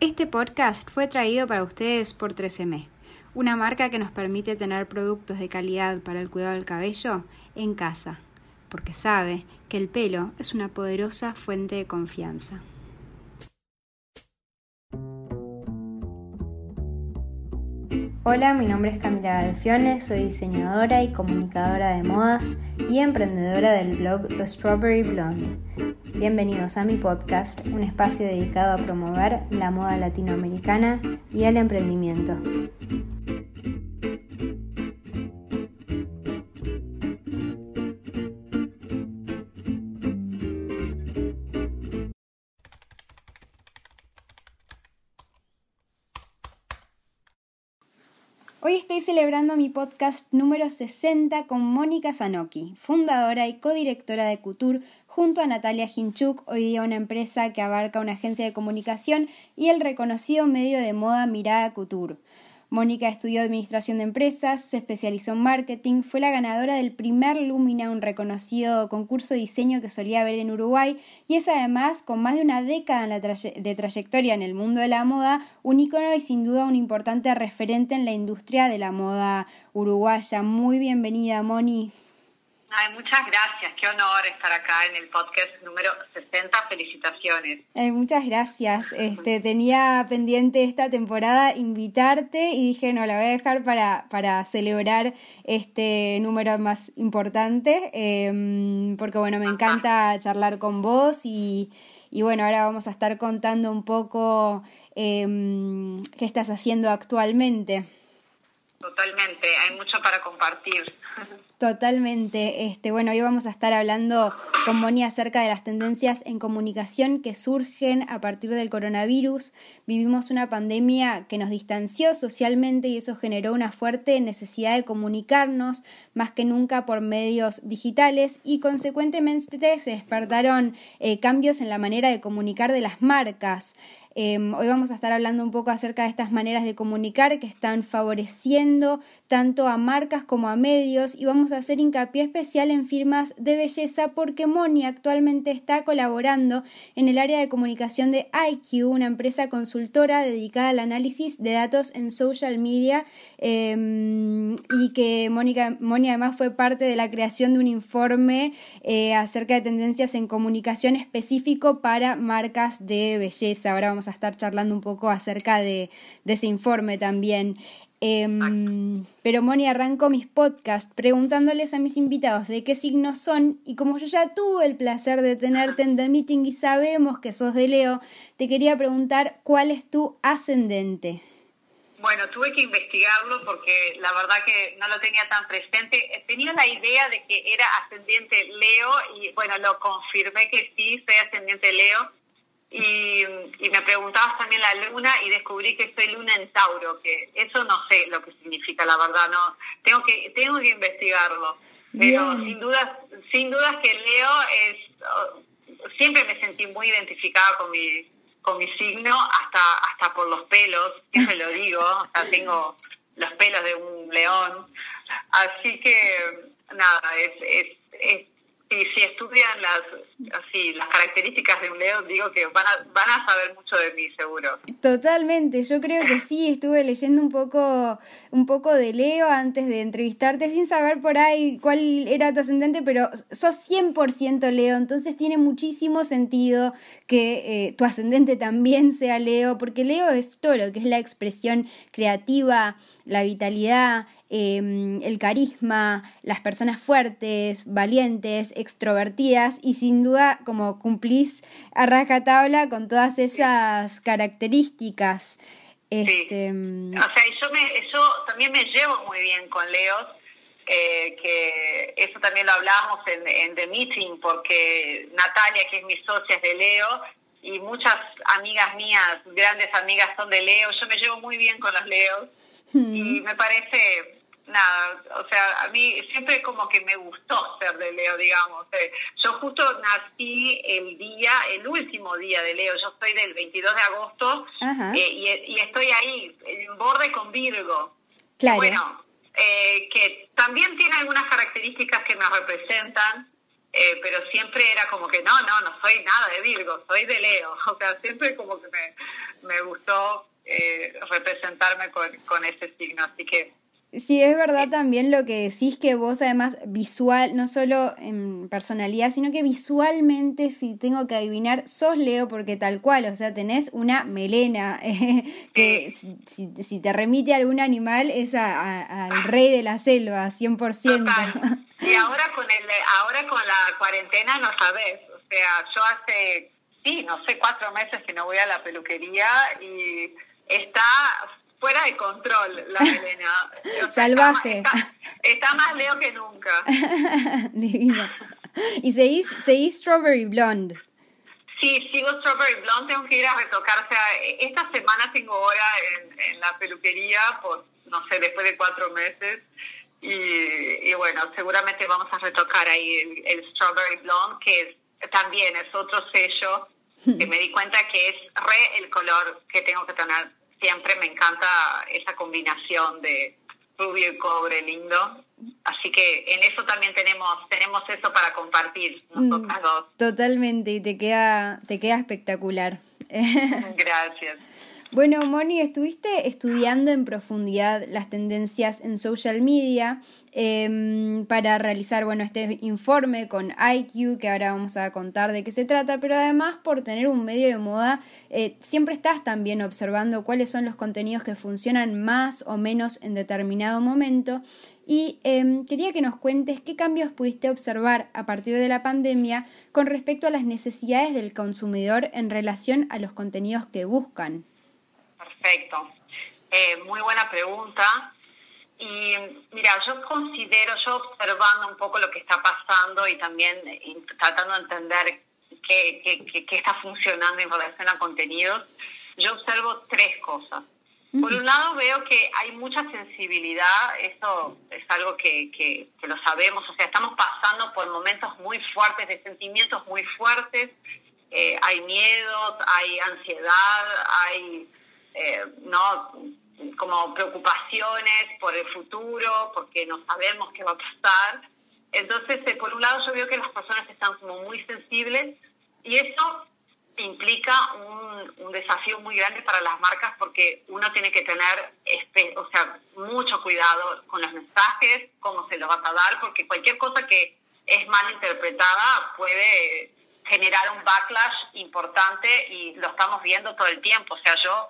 Este podcast fue traído para ustedes por 3M, una marca que nos permite tener productos de calidad para el cuidado del cabello en casa, porque sabe que el pelo es una poderosa fuente de confianza. Hola, mi nombre es Camila Galfione, soy diseñadora y comunicadora de modas y emprendedora del blog The Strawberry Blonde. Bienvenidos a mi podcast, un espacio dedicado a promover la moda latinoamericana y el emprendimiento. Estoy celebrando mi podcast número 60 con Mónica Zanoki, fundadora y codirectora de Couture, junto a Natalia Hinchuk, hoy día una empresa que abarca una agencia de comunicación y el reconocido medio de moda Mirada Couture. Mónica estudió Administración de Empresas, se especializó en marketing, fue la ganadora del primer Lumina, un reconocido concurso de diseño que solía haber en Uruguay, y es además, con más de una década de trayectoria en el mundo de la moda, un ícono y sin duda un importante referente en la industria de la moda uruguaya. Muy bienvenida, Moni. Ay, muchas gracias, qué honor estar acá en el podcast número 60. Felicitaciones. muchas gracias. Este, tenía pendiente esta temporada invitarte y dije, no, la voy a dejar para, para celebrar este número más importante, em, porque bueno, me encanta charlar con vos y, y, bueno, ahora vamos a estar contando un poco em, qué estás haciendo actualmente. Totalmente, hay mucho para compartir. Totalmente. Este, bueno, hoy vamos a estar hablando con Moni acerca de las tendencias en comunicación que surgen a partir del coronavirus. Vivimos una pandemia que nos distanció socialmente y eso generó una fuerte necesidad de comunicarnos más que nunca por medios digitales y consecuentemente se despertaron eh, cambios en la manera de comunicar de las marcas. Em, hoy vamos a estar hablando un poco acerca de estas maneras de comunicar que están favoreciendo tanto a marcas como a medios y vamos a hacer hincapié especial en firmas de belleza porque Moni actualmente está colaborando en el área de comunicación de IQ, una empresa consultora dedicada al análisis de datos en social media em, y que Mónica, Moni además fue parte de la creación de un informe eh, acerca de tendencias en comunicación específico para marcas de belleza. Ahora vamos a estar charlando un poco acerca de, ese informe también. Em, pero Moni, arranco mis podcasts preguntándoles a mis invitados de qué signos son y como yo ya tuve el placer de tenerte en The Meeting y sabemos que sos de Leo, te quería preguntar cuál es tu ascendente. Bueno, tuve que investigarlo porque la verdad que no lo tenía tan presente. Tenía la idea de que era ascendiente Leo y bueno, lo confirmé que sí, soy ascendiente Leo y, me preguntabas también la luna y descubrí que soy luna en Tauro, que eso no sé lo que significa, la verdad, no tengo que tengo que investigarlo. Pero sin dudas, sin dudas que Leo es siempre me sentí muy identificada con mi con mi signo hasta hasta por los pelos, siempre lo digo, o sea, tengo los pelos de un león. Así que nada, es, es, es y si estudian las, así, las características de un león, digo que van a, van a saber mucho de mí, seguro. Totalmente, yo creo que sí, estuve leyendo un poco, un poco de Leo antes de entrevistarte, sin saber por ahí cuál era tu ascendente, pero sos 100% Leo, entonces tiene muchísimo sentido que eh, tu ascendente también sea Leo, porque Leo es todo lo que es la expresión creativa, la vitalidad, Em, el carisma, las personas fuertes, valientes, extrovertidas y sin duda como cumplís a rajatabla con todas esas características. Este, em, O sea, yo, me, yo también me llevo muy bien con Leos, eh, que eso también lo hablábamos en, en The Meeting, porque Natalia, que es mi socia, es de Leo, y muchas amigas mías, grandes amigas, son de Leo. Yo me llevo muy bien con los Leos. Y me parece nada, o sea, a mí siempre como que me gustó ser de Leo, digamos. Eh, yo justo nací el día, el último día de Leo, yo soy del 22 de agosto eh, y, estoy ahí, en borde con Virgo. Claro. Bueno, eh, que también tiene algunas características que me representan. eh, pero siempre era como que no, no, no soy nada de Virgo, soy de Leo. O sea, siempre como que me, me gustó eh, representarme con, con ese signo. Así que Sí, es verdad también lo que decís que vos además visual, no solo en personalidad, sino que visualmente, si tengo que adivinar, sos Leo porque tal cual, o sea, tenés una melena que si, si, te remite a algún animal es al rey de la selva, 100%. Total. Y ahora con, el, ahora con la cuarentena no sabes, o sea, yo hace, sí, no sé, cuatro meses que no voy a la peluquería y está fuera de control la Elena. Salvaje. Está, más leo que nunca. Divino. ¿Y seguís, seguís Strawberry Blonde? Sí, sigo Strawberry Blonde, tengo que ir a retocar. O sea, esta semana tengo hora en, la peluquería, por, no sé, después de cuatro meses. Y, bueno, seguramente vamos a retocar ahí el, el Strawberry Blonde, que también es otro sello que me di cuenta que es re el color que tengo que tener siempre me encanta esa combinación de rubio y cobre lindo. Así que en eso también tenemos tenemos eso para compartir nosotras dos. Totalmente y te queda te queda espectacular. Gracias. Bueno, Moni, estuviste estudiando en profundidad las tendencias en social media em, para realizar, bueno, este informe con IQ, que ahora vamos a contar de qué se trata, pero además por tener un medio de moda, eh, siempre estás también observando cuáles son los contenidos que funcionan más o menos en determinado momento. Y em, quería que nos cuentes qué cambios pudiste observar a partir de la pandemia con respecto a las necesidades del consumidor en relación a los contenidos que buscan. Perfecto. Eh, muy buena pregunta. Y mira, yo considero, yo observando un poco lo que está pasando y también tratando de entender qué, qué, está funcionando en relación a contenidos, yo observo tres cosas. Por un lado veo que hay mucha sensibilidad, eso es algo que, que, que, lo sabemos, o sea, estamos pasando por momentos muy fuertes, de sentimientos muy fuertes, eh, hay miedos, hay ansiedad, hay eh, no como preocupaciones por el futuro, porque no sabemos qué va a pasar. Entonces, eh, por un lado, yo veo que las personas están como muy sensibles y eso implica un, un, desafío muy grande para las marcas porque uno tiene que tener este, o sea, mucho cuidado con los mensajes, cómo se los vas a dar, porque cualquier cosa que es mal interpretada puede generar un backlash importante y lo estamos viendo todo el tiempo. O sea, yo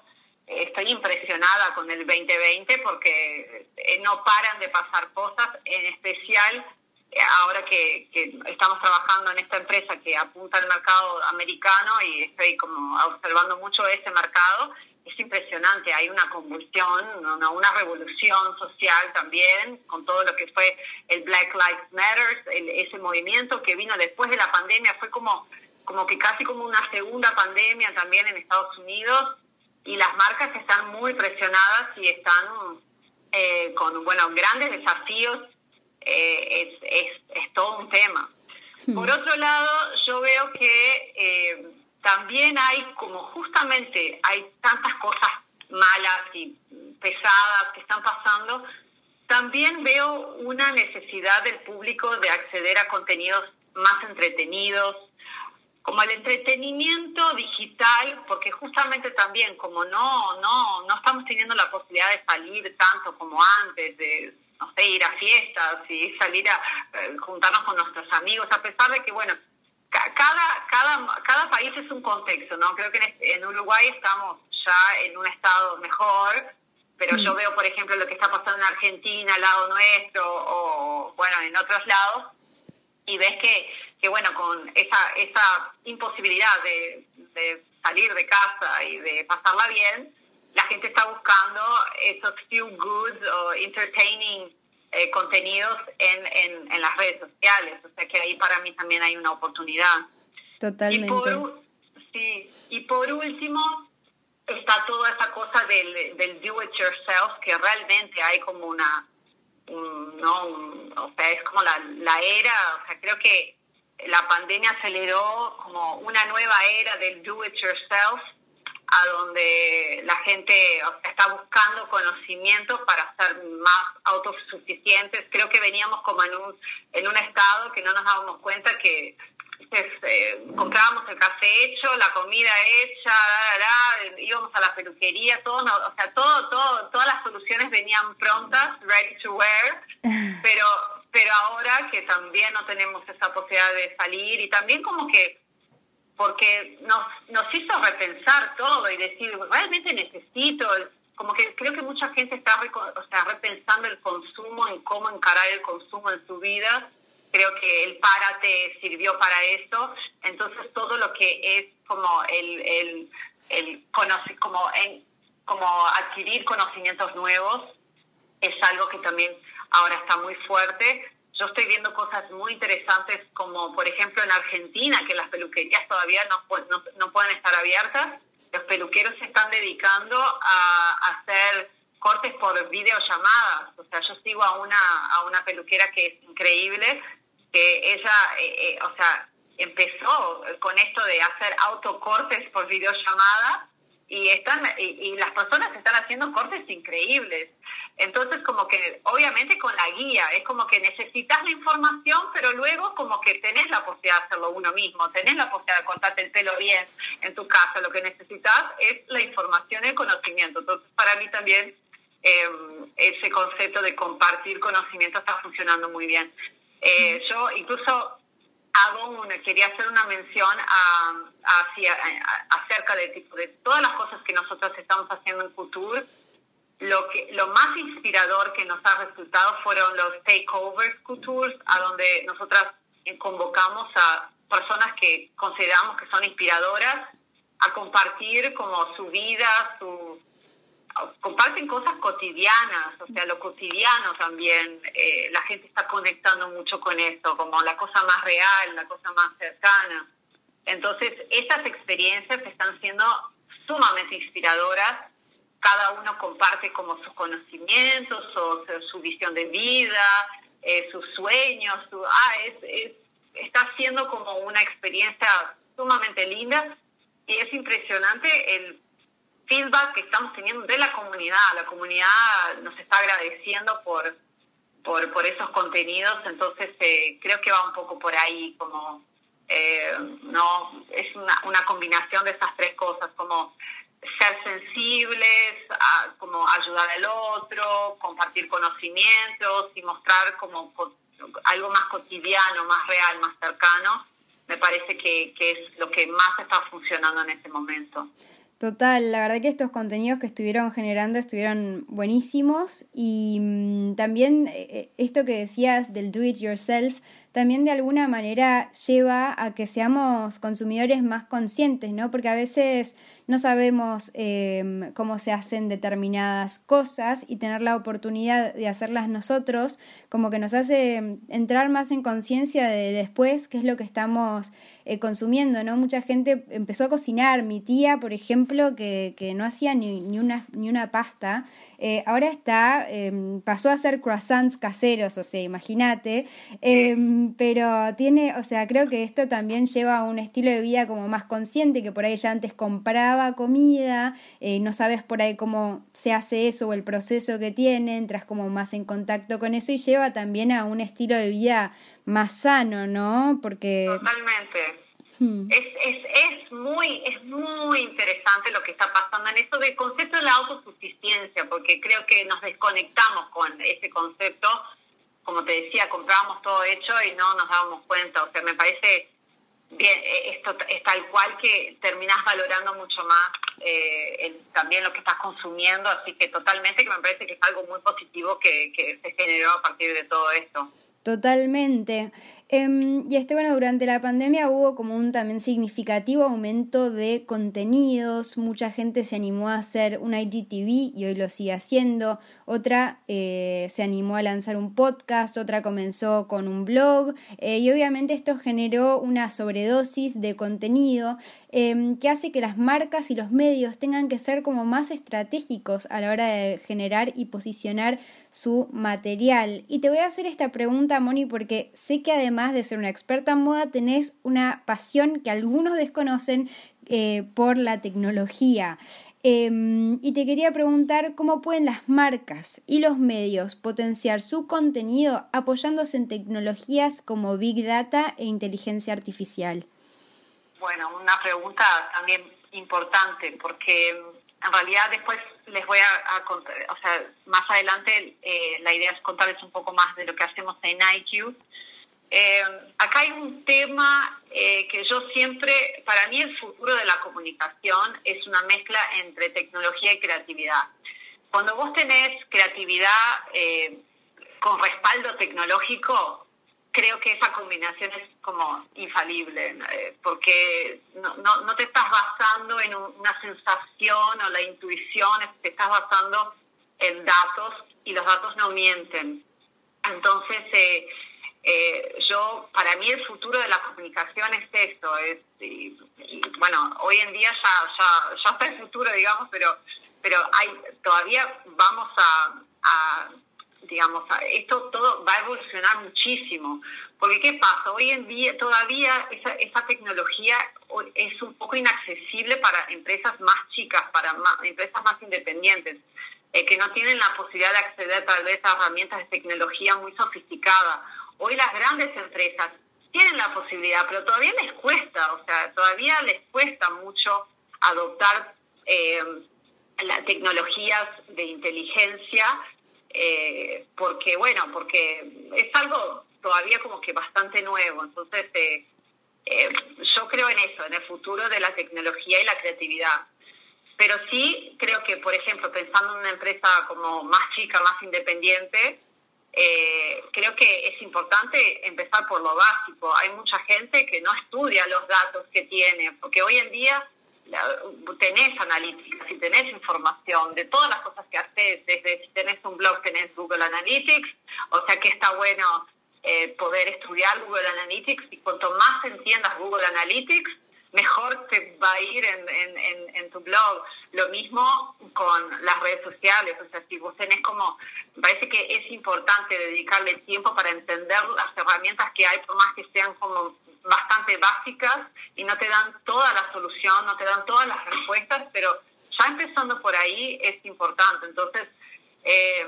estoy impresionada con el 2020 porque eh, no paran de pasar cosas, en especial eh, ahora que, estamos trabajando en esta empresa que apunta al mercado americano y estoy como observando mucho ese mercado, es impresionante, hay una convulsión, una, una revolución social también, con todo lo que fue el Black Lives Matter, ese movimiento que vino después de la pandemia, fue como, como que casi como una segunda pandemia también en Estados Unidos, y las marcas están muy presionadas y están eh, con bueno grandes desafíos eh, es, es, todo un tema hmm. por otro lado yo veo que eh, también hay como justamente hay tantas cosas malas y pesadas que están pasando también veo una necesidad del público de acceder a contenidos más entretenidos como el entretenimiento digital, porque justamente también como no, no, no estamos teniendo la posibilidad de salir tanto como antes, de no sé, ir a fiestas y salir a eh, juntarnos con nuestros amigos, a pesar de que, bueno, cada, cada, cada país es un contexto, ¿no? Creo que en, este, Uruguay estamos ya en un estado mejor, pero yo mm. veo, por ejemplo, lo que está pasando en Argentina, al lado nuestro, o bueno, en otros lados, y ves que, que bueno, con esa, esa imposibilidad de, salir de casa y de pasarla bien, la gente está buscando esos feel good o entertaining eh, contenidos en, en, en, las redes sociales. O sea que ahí para mí también hay una oportunidad. Totalmente. Y por, sí, y por último está toda esa cosa del, del do it yourself, que realmente hay como una no, o sea, es como la, la era, o sea, creo que la pandemia aceleró como una nueva era del do it yourself a donde la gente está buscando conocimiento para ser más autosuficientes. Creo que veníamos como en un, en un estado que no nos dábamos cuenta que eh, comprábamos el café hecho, la comida hecha, íbamos a la peluquería, todo, o sea, todo, todo, todas las soluciones venían prontas, ready to wear, pero, pero ahora que también no tenemos esa posibilidad de salir y también como que porque nos, nos hizo repensar todo y decir, realmente necesito, como que creo que mucha gente está o sea, repensando el consumo y cómo encarar el consumo en su vida. Creo que el párate sirvió para eso. Entonces todo lo que es como el, el, el como, en, como adquirir conocimientos nuevos es algo que también ahora está muy fuerte yo estoy viendo cosas muy interesantes como, por ejemplo, en Argentina, que las peluquerías todavía no, no, no pueden estar abiertas. Los peluqueros se están dedicando a, hacer cortes por videollamadas. O sea, yo sigo a una, a una peluquera que es increíble, que ella, eh, eh, o sea, empezó con esto de hacer autocortes por videollamada y están y, las personas están haciendo cortes increíbles. Entonces, como que obviamente con la guía, es como que necesitas la información, pero luego como que tenés la posibilidad de hacerlo uno mismo, tenés la posibilidad de cortarte el pelo bien en tu casa. Lo que necesitas es la información y el conocimiento. Entonces, para mí también em, ese concepto de compartir conocimiento está funcionando muy bien. Eh, yo incluso hago quería hacer una mención a, acerca de, tipo, de todas las cosas que nosotros estamos haciendo en Couture. Lo, que, lo más inspirador que nos ha resultado fueron los takeovers Couture, a donde nosotras convocamos a personas que consideramos que son inspiradoras a compartir como su vida, su, comparten cosas cotidianas, o sea, lo cotidiano también, eh, la gente está conectando mucho con eso, como la cosa más real, la cosa más cercana. Entonces, esas experiencias están siendo sumamente inspiradoras, cada uno comparte como sus conocimientos, o, su visión de vida, eh, sus sueños, su, ah, es, está siendo como una experiencia sumamente linda y es impresionante el feedback que estamos teniendo de la comunidad. La comunidad nos está agradeciendo por, por, esos contenidos, entonces eh, creo que va un poco por ahí, como eh, no es una, combinación de esas tres cosas, como ser sensibles, como ayudar al otro, compartir conocimientos y mostrar como algo más cotidiano, más real, más cercano, me parece que es lo que más está funcionando en este momento. Total, la verdad que estos contenidos que estuvieron generando estuvieron buenísimos y mm, también eh, eh, esto que decías del do it yourself también de alguna manera lleva a que seamos consumidores más conscientes, ¿no? Porque a veces no sabemos em, cómo se hacen determinadas cosas y tener la oportunidad de hacerlas nosotros, como que nos hace entrar más en conciencia de después qué es lo que estamos eh, consumiendo, ¿no? Mucha gente empezó a cocinar, mi tía, por ejemplo, que, que no hacía ni, ni, una, ni una pasta, eh, ahora está, em, pasó a hacer croissants caseros, o sea, imagínate, em, pero tiene, o sea, creo que esto también lleva a un estilo de vida como más consciente, que por ahí ya antes compraba comida, eh, no sabes por ahí cómo se hace eso o el proceso que tiene, entras como más en contacto con eso y lleva también a un estilo de vida más sano, ¿no? Porque... Totalmente. Hmm. Es, es, es, muy, es muy interesante lo que está pasando en esto del concepto de la autosuficiencia, porque creo que nos desconectamos con ese concepto. Como te decía, comprábamos todo hecho y no nos dábamos cuenta. O sea, me parece bien, eh, esto es tal cual que terminás valorando mucho más eh, también lo que estás consumiendo, así que totalmente que me parece que es algo muy positivo que, que se generó a partir de todo esto. Totalmente. Em, y este, bueno, durante la pandemia hubo como un también significativo aumento de contenidos, mucha gente se animó a hacer un IGTV y hoy lo sigue haciendo, otra eh, se animó a lanzar un podcast, otra comenzó con un blog eh, y obviamente esto generó una sobredosis de contenido em, que hace que las marcas y los medios tengan que ser como más estratégicos a la hora de generar y posicionar su material. Y te voy a hacer esta pregunta, Moni, porque sé que además de ser una experta en moda, tenés una pasión que algunos desconocen eh, por la tecnología. Em, y te quería preguntar cómo pueden las marcas y los medios potenciar su contenido apoyándose en tecnologías como Big Data e inteligencia artificial. Bueno, una pregunta también importante porque en realidad después les voy a, contar, o sea, más adelante eh, la idea es contarles un poco más de lo que hacemos en IQ. Eh, acá hay un tema eh, que yo siempre, para mí el futuro de la comunicación es una mezcla entre tecnología y creatividad. Cuando vos tenés creatividad con respaldo tecnológico, creo que esa combinación es como infalible, eh, porque no, no, te estás basando en una sensación o la intuición, te estás basando en datos y los datos no mienten. Entonces, eh, eh, yo, para mí el futuro de la comunicación es esto, es, bueno, hoy en día ya, ya, ya está el futuro, digamos, pero, pero hay, todavía vamos a digamos, esto todo va a evolucionar muchísimo. Porque ¿qué pasa? Hoy en día todavía esa, esa tecnología es un poco inaccesible para empresas más chicas, para empresas más independientes, eh, que no tienen la posibilidad de acceder tal vez a herramientas de tecnología muy sofisticadas. Hoy las grandes empresas tienen la posibilidad, pero todavía les cuesta, o sea, todavía les cuesta mucho adoptar eh, las tecnologías de inteligencia eh, porque bueno, porque es algo todavía como que bastante nuevo, entonces eh, eh, yo creo en eso, en el futuro de la tecnología y la creatividad. Pero sí creo que, por ejemplo, pensando en una empresa como más chica, más independiente, creo que es importante empezar por lo básico. Hay mucha gente que no estudia los datos que tiene, porque hoy en día tenés analítica, si tenés información de todas las cosas que haces, desde si tenés un blog, tenés Google Analytics, o sea que está bueno eh, poder estudiar Google Analytics y cuanto más entiendas Google Analytics, mejor te va a ir en, en, en, tu blog. Lo mismo con las redes sociales, o sea, si vos tenés como, parece que es importante dedicarle tiempo para entender las herramientas que hay, por más que sean como bastante básicas y no te dan toda la solución, no te dan todas las respuestas, pero ya empezando por ahí es importante. Entonces, eh,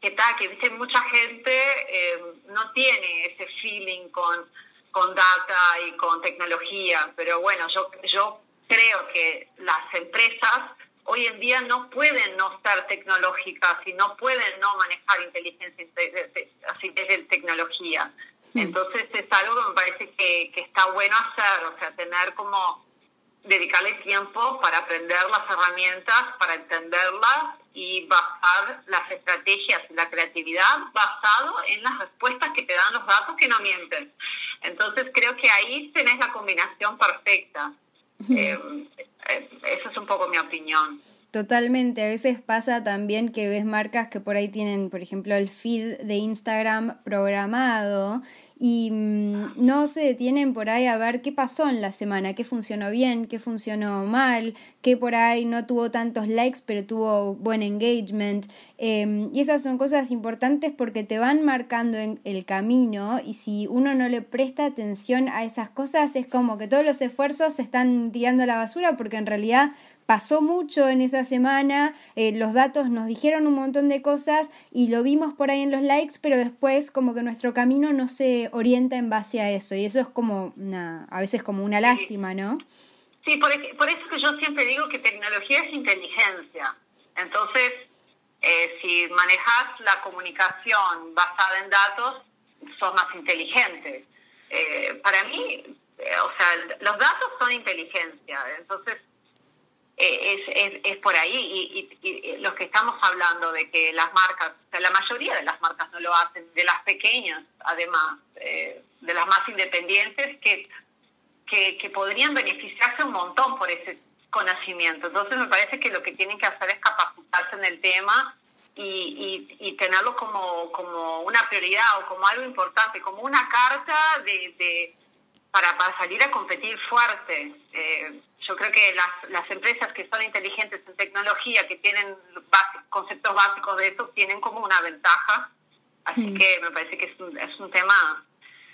¿qué tal? Que viste, mucha gente eh, no tiene ese feeling con, con data y con tecnología, pero bueno, yo, yo creo que las empresas hoy en día no pueden no ser tecnológicas y no pueden no manejar inteligencia así desde tecnología. Mm. Entonces es algo que me parece que, que está bueno hacer, o sea, tener como dedicarle tiempo para aprender las herramientas, para entenderlas y basar las estrategias y la creatividad basado en las respuestas que te dan los datos que no mienten. Entonces creo que ahí tenés la combinación perfecta. Eh, eh, esa es un poco mi opinión. Totalmente, a veces pasa también que ves marcas que por ahí tienen, por ejemplo, el feed de Instagram programado y mm, no se detienen por ahí a ver qué pasó en la semana, qué funcionó bien, qué funcionó mal, qué por ahí no tuvo tantos likes pero tuvo buen engagement. Em, y esas son cosas importantes porque te van marcando en el camino y si uno no le presta atención a esas cosas es como que todos los esfuerzos se están tirando a la basura porque en realidad pasó mucho en esa semana, eh, los datos nos dijeron un montón de cosas y lo vimos por ahí en los likes, pero después como que nuestro camino no se orienta en base a eso y eso es como una, a veces como una lástima, ¿no? Sí, por, por eso que yo siempre digo que tecnología es inteligencia. Entonces, eh, si manejas la comunicación basada en datos, sos más inteligente. Eh, para mí, o sea, los datos son inteligencia. Entonces, es, es, es, por ahí. Y, los que estamos hablando de que las marcas, o sea, la mayoría de las marcas no lo hacen, de las pequeñas, además, eh, de las más independientes, que, que, que, podrían beneficiarse un montón por ese conocimiento. Entonces me parece que lo que tienen que hacer es capacitarse en el tema y, y, tenerlo como, como una prioridad o como algo importante, como una carta de, de para, para salir a competir fuerte. Eh, yo creo que las, las empresas que son inteligentes en tecnología, que tienen conceptos básicos de eso, tienen como una ventaja. Así mm. que me parece que es un, es un tema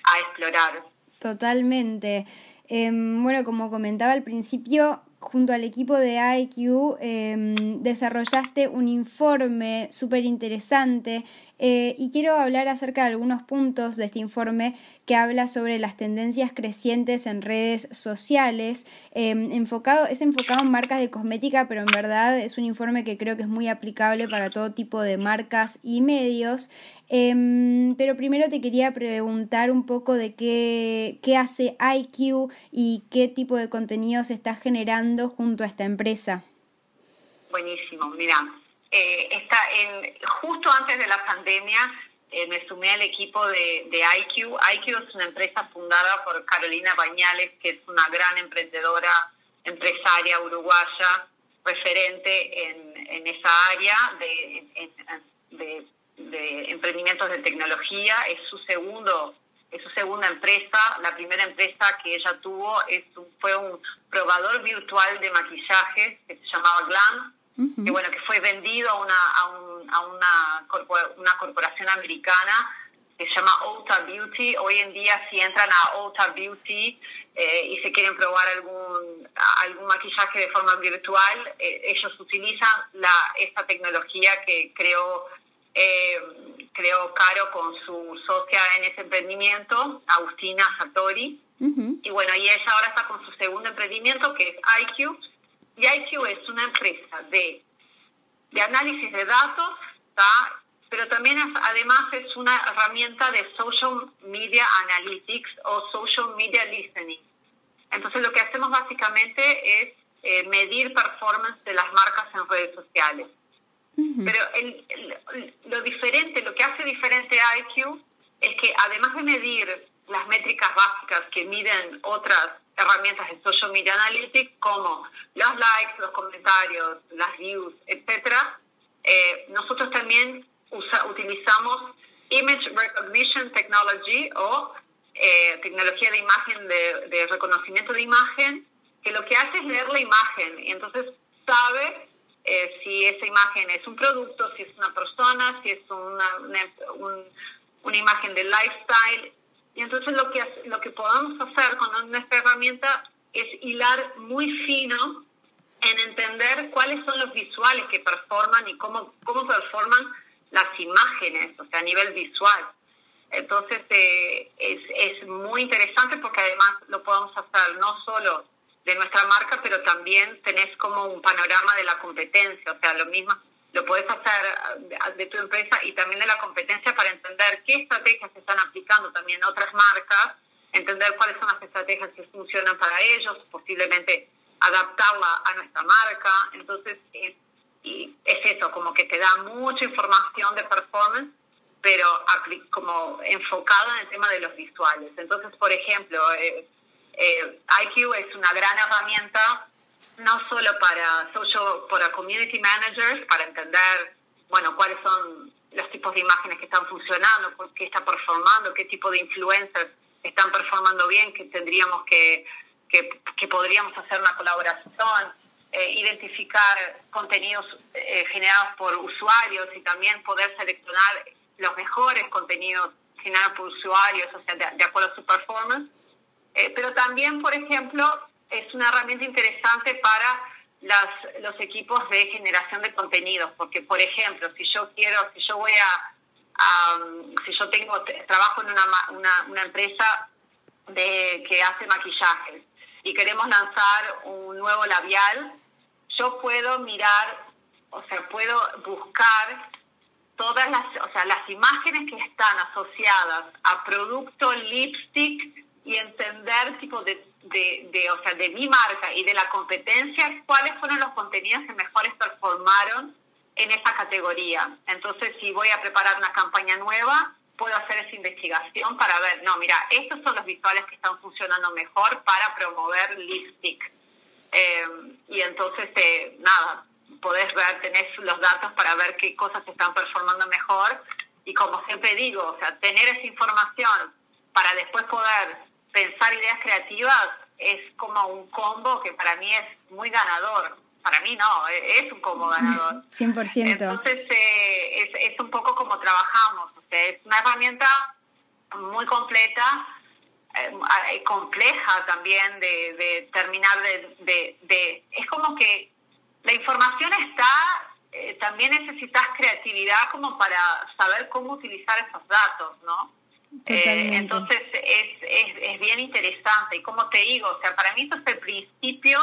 a explorar. Totalmente. Em, bueno, como comentaba al principio, junto al equipo de IQ em, desarrollaste un informe súper interesante eh, y quiero hablar acerca de algunos puntos de este informe que habla sobre las tendencias crecientes en redes sociales. Em, enfocado, es enfocado en marcas de cosmética, pero en verdad es un informe que creo que es muy aplicable para todo tipo de marcas y medios. Em, pero primero te quería preguntar un poco de qué, qué hace IQ y qué tipo de contenido se está generando junto a esta empresa. Buenísimo, mira, eh, está en, justo antes de la pandemia eh, me sumé al equipo de, IQ. IQ es una empresa fundada por Carolina Bañales, que es una gran emprendedora, empresaria uruguaya, referente en, en esa área de, de, emprendimientos de tecnología. Es su segundo es su segunda empresa. La primera empresa que ella tuvo fue un probador virtual de maquillaje que se llamaba Glam que bueno que fue vendido a una a, un, a una, una corporación americana que se llama Ulta Beauty. Hoy en día si entran a Ulta Beauty eh, y se quieren probar algún algún maquillaje de forma virtual, eh, ellos utilizan la esta tecnología que creó eh, creó Caro con su socia en ese emprendimiento, Agustina Satori. Y bueno, y ella ahora está con su segundo emprendimiento que es IQ y IQ es una empresa de, de análisis de datos, pero también además es una herramienta de social media analytics o social media listening. Entonces lo que hacemos básicamente es eh, medir performance de las marcas en redes sociales. Pero lo diferente, lo que hace diferente a IQ es que además de medir las métricas básicas que miden otras herramientas de social media analytics como los likes, los comentarios, las views, etcétera, eh, nosotros también utilizamos Image Recognition Technology o eh, tecnología de imagen de, reconocimiento de imagen, que lo que hace es leer la imagen y entonces sabe eh, si esa imagen es un producto, si es una persona, si es una, una imagen de lifestyle y entonces lo que, lo que podemos hacer con nuestra herramienta es hilar muy fino en entender cuáles son los visuales que performan y cómo, cómo performan las imágenes, o sea, a nivel visual. Entonces eh, es, es muy interesante porque además lo podemos hacer no solo de nuestra marca, pero también tenés como un panorama de la competencia, o sea, lo mismo lo puedes hacer de tu empresa y también de la competencia para entender qué estrategias se están aplicando también otras marcas, entender cuáles son las estrategias que funcionan para ellos, posiblemente adaptarla a nuestra marca. Entonces, es, y es eso, como que te da mucha información de performance, pero como enfocada en el tema de los visuales. Entonces, por ejemplo, eh, eh, IQ es una gran herramienta no solo para social, para community managers, para entender, bueno, cuáles son los tipos de imágenes que están funcionando, qué está performando, qué tipo de influencers están performando bien, que tendríamos que, que, podríamos hacer una colaboración, eh, identificar contenidos eh, generados por usuarios y también poder seleccionar los mejores contenidos generados por usuarios, o sea, de, acuerdo a su performance. Eh, pero también, por ejemplo, es una herramienta interesante para las, los equipos de generación de contenidos, porque por ejemplo, si yo quiero, si yo voy a, si yo tengo trabajo en una, una, una empresa de, que hace maquillajes y queremos lanzar un nuevo labial, yo puedo mirar, o sea, puedo buscar todas las, o sea, las imágenes que están asociadas a producto lipstick y entender tipo de de, de, o sea, de mi marca y de la competencia, cuáles fueron los contenidos que mejores performaron en esa categoría. Entonces, si voy a preparar una campaña nueva, puedo hacer esa investigación para ver, no, mira, estos son los visuales que están funcionando mejor para promover lipstick. Eh, y entonces, eh, nada, podés ver, tenés los datos para ver qué cosas están performando mejor. Y como siempre digo, o sea, tener esa información para después poder pensar ideas creativas es como un combo que para mí es muy ganador. Para mí no, e-, es un combo ganador. 100%. Entonces eh, es, es un poco como trabajamos. O sea, es una herramienta muy completa, eh, compleja también de, de terminar de, de, Es como que la información está, eh, también necesitas creatividad como para saber cómo utilizar esos datos, ¿no? Eh, entonces es, es, es, bien interesante. Y como te digo, o sea, para mí esto es el principio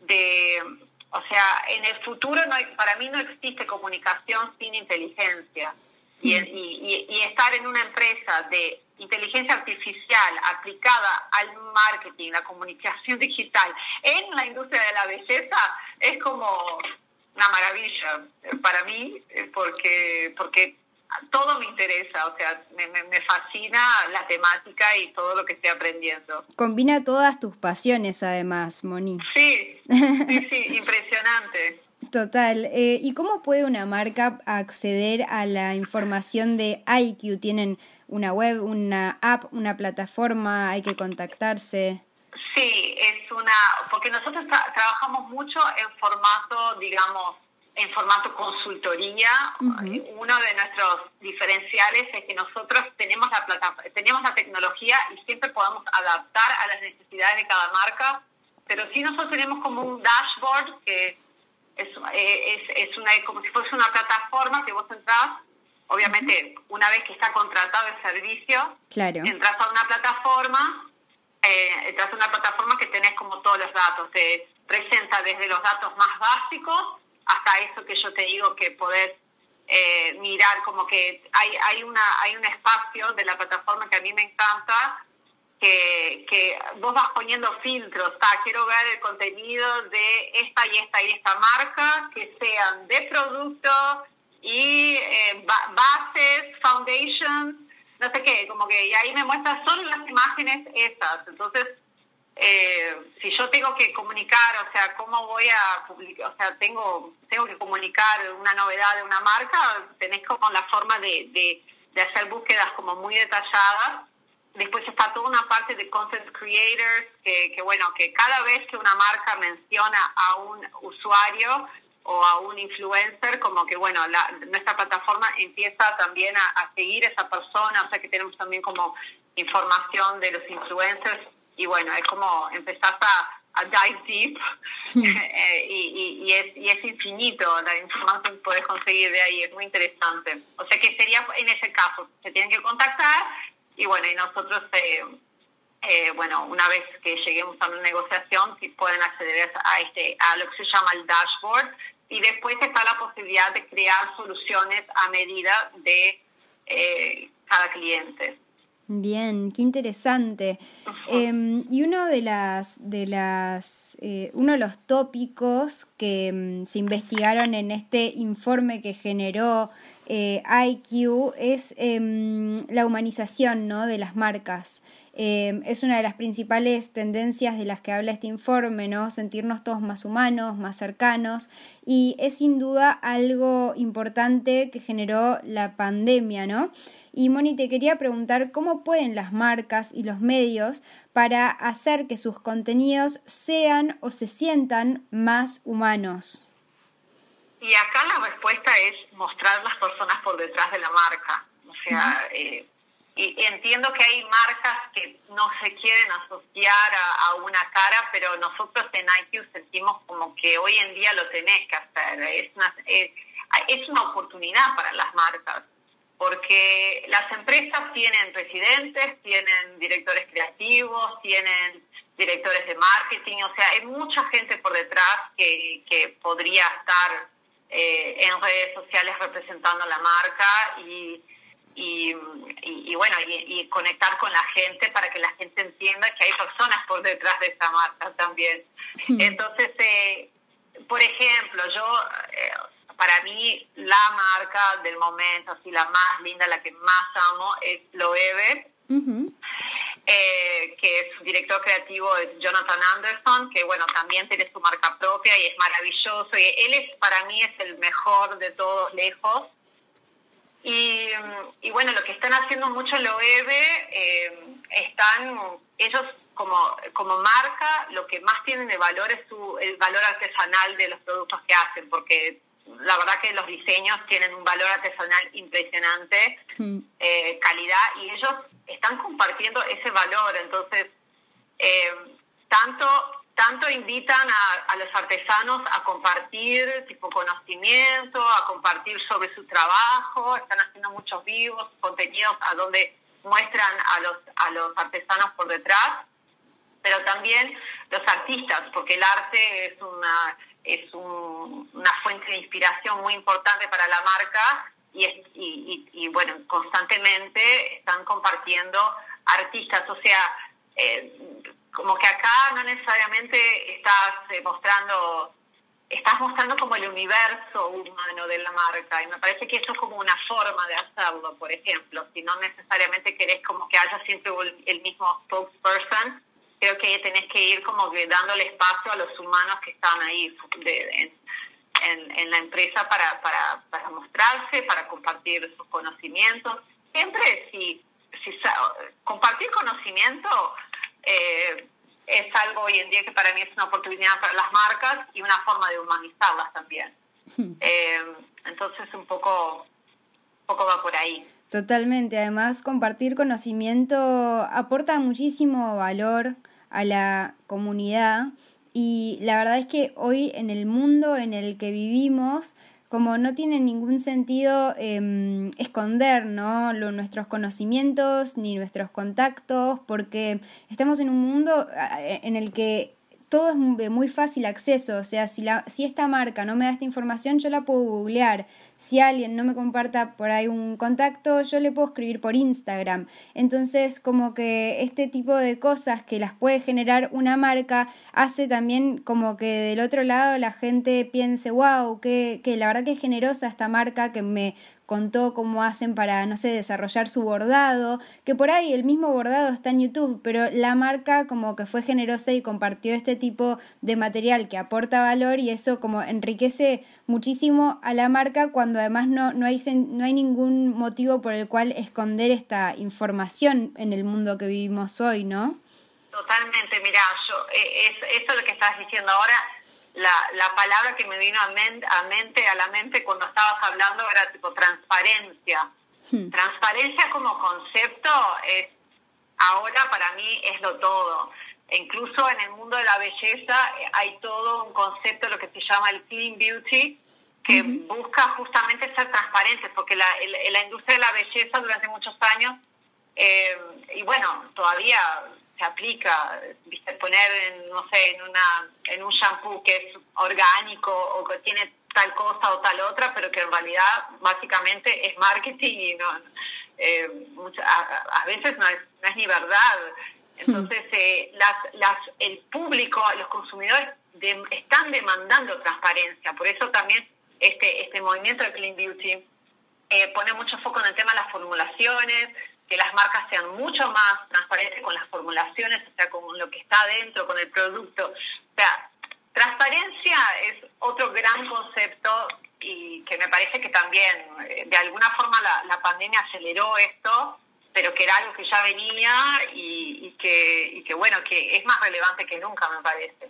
de, o sea, en el futuro no para mí no existe comunicación sin inteligencia. Y, mm. y, y, estar en una empresa de inteligencia artificial aplicada al marketing, la comunicación digital en la industria de la belleza es como una maravilla para mí eh, porque porque todo me interesa, o sea, me, me, fascina la temática y todo lo que estoy aprendiendo. Combina todas tus pasiones además, Moni. Sí, sí, sí, impresionante. Total. Eh, ¿Y cómo puede una marca acceder a la información de IQ? ¿Tienen una web, una app, una plataforma? ¿Hay que contactarse? Sí, es una, porque nosotros trabajamos mucho en formato, digamos, en formato consultoría. Uno de nuestros diferenciales es que nosotros tenemos la plataforma, tenemos la tecnología y siempre podemos adaptar a las necesidades de cada marca, pero sí nosotros tenemos como un dashboard que es, es, es una como si fuese una plataforma que vos entras, obviamente una vez que está contratado el servicio, claro. entras a una plataforma, eh, entras a una plataforma que tenés como todos los datos, te presenta desde los datos más básicos hasta eso que yo te digo que poder eh, mirar como que hay, hay, una, hay un espacio de la plataforma que a mí me encanta, que, que vos vas poniendo filtros, quiero ver el contenido de esta y esta y esta marca, que sean de producto y eh, bases, foundations, no sé qué, como que y ahí me muestra solo las imágenes esas. Entonces, eh, si yo tengo que comunicar, o sea, cómo voy a publicar, o sea, tengo, tengo que comunicar una novedad de una marca, tenés como la forma de, de, hacer búsquedas como muy detalladas. Después está toda una parte de content creators, que, que bueno, que cada vez que una marca menciona a un usuario o a un influencer, como que bueno, la, nuestra plataforma empieza también a, a seguir a esa persona, o sea que tenemos también como información de los influencers y bueno, es como empezás a, a dive deep eh, y, y, es, y es infinito la información que puedes conseguir de ahí, es muy interesante. O sea que sería en ese caso, se tienen que contactar y bueno, y nosotros, eh, eh, bueno, una vez que lleguemos a una negociación, pueden acceder a, este, a lo que se llama el dashboard y después está la posibilidad de crear soluciones a medida de cada cliente. Bien, qué interesante. Em, y uno de las, de las, eh, uno de los tópicos que em, se investigaron en este informe que generó eh, IQ es em, la humanización, ¿no? De las marcas. es una de las principales tendencias de las que habla este informe, ¿no? Sentirnos todos más humanos, más cercanos. Y es sin duda algo importante que generó la pandemia, ¿no? Y Moni, te quería preguntar cómo pueden las marcas y los medios para hacer que sus contenidos sean o se sientan más humanos. Y acá la respuesta es mostrar las personas por detrás de la marca. O sea, eh, y entiendo que hay marcas que no se quieren asociar a, una cara, pero nosotros en IQ sentimos como que hoy en día lo tenés que hacer. Es una, es una oportunidad para las marcas porque las empresas tienen presidentes, tienen directores creativos, tienen directores de marketing, o sea, hay mucha gente por detrás que, que podría estar eh, en redes sociales representando la marca y, y, y, bueno, y, conectar con la gente para que la gente entienda que hay personas por detrás de esa marca también. Entonces, eh, por ejemplo, yo... Eh, para mí la marca del momento, así la más linda, la que más amo, es Loewe. eh, que es su director creativo es Jonathan Anderson, que bueno, también tiene su marca propia y es maravilloso. Y él es, para mí, es el mejor de todos lejos. Y, y bueno, lo que están haciendo mucho OEB, eh, están, ellos como, como marca, lo que más tienen de valor es su, el valor artesanal de los productos que hacen, porque la verdad que los diseños tienen un valor artesanal impresionante, mm. eh, calidad, y ellos están compartiendo ese valor. Entonces, eh, tanto tanto invitan a, los artesanos a compartir tipo conocimiento, a compartir sobre su trabajo, están haciendo muchos vivos, contenidos a donde muestran a los, a los artesanos por detrás, pero también los artistas, porque el arte es una es una fuente de inspiración muy importante para la marca y, y, y, bueno, constantemente están compartiendo artistas, o sea, eh, como que acá no necesariamente estás eh, mostrando, estás mostrando como el universo humano de la marca y me parece que eso es como una forma de hacerlo, por ejemplo, si no necesariamente querés como que haya siempre el mismo spokesperson, creo que tenés que ir como que dándole espacio a los humanos que están ahí en, en, la empresa para, para, para mostrarse, para compartir sus conocimientos. Siempre si, si compartir conocimiento eh, es algo hoy en día que para mí es una oportunidad para las marcas y una forma de humanizarlas también. Hmm. Eh, entonces un poco, un poco va por ahí. Totalmente, además compartir conocimiento aporta muchísimo valor a la comunidad. Y la verdad es que hoy en el mundo en el que vivimos, como no tiene ningún sentido em, esconder nuestros conocimientos ni nuestros contactos, porque estamos en un mundo en el que todo es de muy fácil acceso, o sea, si, la, si esta marca no me da esta información, yo la puedo googlear. Si alguien no me comparta por ahí un contacto, yo le puedo escribir por Instagram. Entonces, como que este tipo de cosas que las puede generar una marca hace también como que del otro lado la gente piense, wow, que, que la verdad que es generosa esta marca que me contó cómo hacen para, no sé, desarrollar su bordado, que por ahí el mismo bordado está en YouTube, pero la marca como que fue generosa y compartió este tipo de material que aporta valor y eso como enriquece muchísimo a la marca cuando además no, no, hay, no hay ningún motivo por el cual esconder esta información en el mundo que vivimos hoy, ¿no? Totalmente, mira, yo, eh, es, eso lo que estás diciendo ahora la, la palabra que me vino a, a mente a la mente cuando estabas hablando era tipo transparencia. Hmm. Transparencia como concepto es ahora para mí es lo todo. E incluso en el mundo de la belleza hay todo un concepto, lo que se llama el clean beauty, que busca justamente ser transparente, porque la, la industria de la belleza durante muchos años, eh, y bueno, todavía se aplica, ¿viste? poner en, no sé, en, una, en un shampoo que es orgánico o que tiene tal cosa o tal otra, pero que en realidad básicamente es marketing y no, eh, a, veces no es, no es ni verdad. Entonces, eh, las, las, el público, los consumidores están demandando transparencia. Por eso también este, este movimiento de Clean Beauty eh, pone mucho foco en el tema de las formulaciones, que las marcas sean mucho más transparentes con las formulaciones, o sea, con lo que está adentro, con el producto. O sea, transparencia es otro gran concepto y que me parece que también eh, de alguna forma la, pandemia aceleró esto, pero que era algo que ya venía y, que, y que bueno, que es más relevante que nunca, me parece.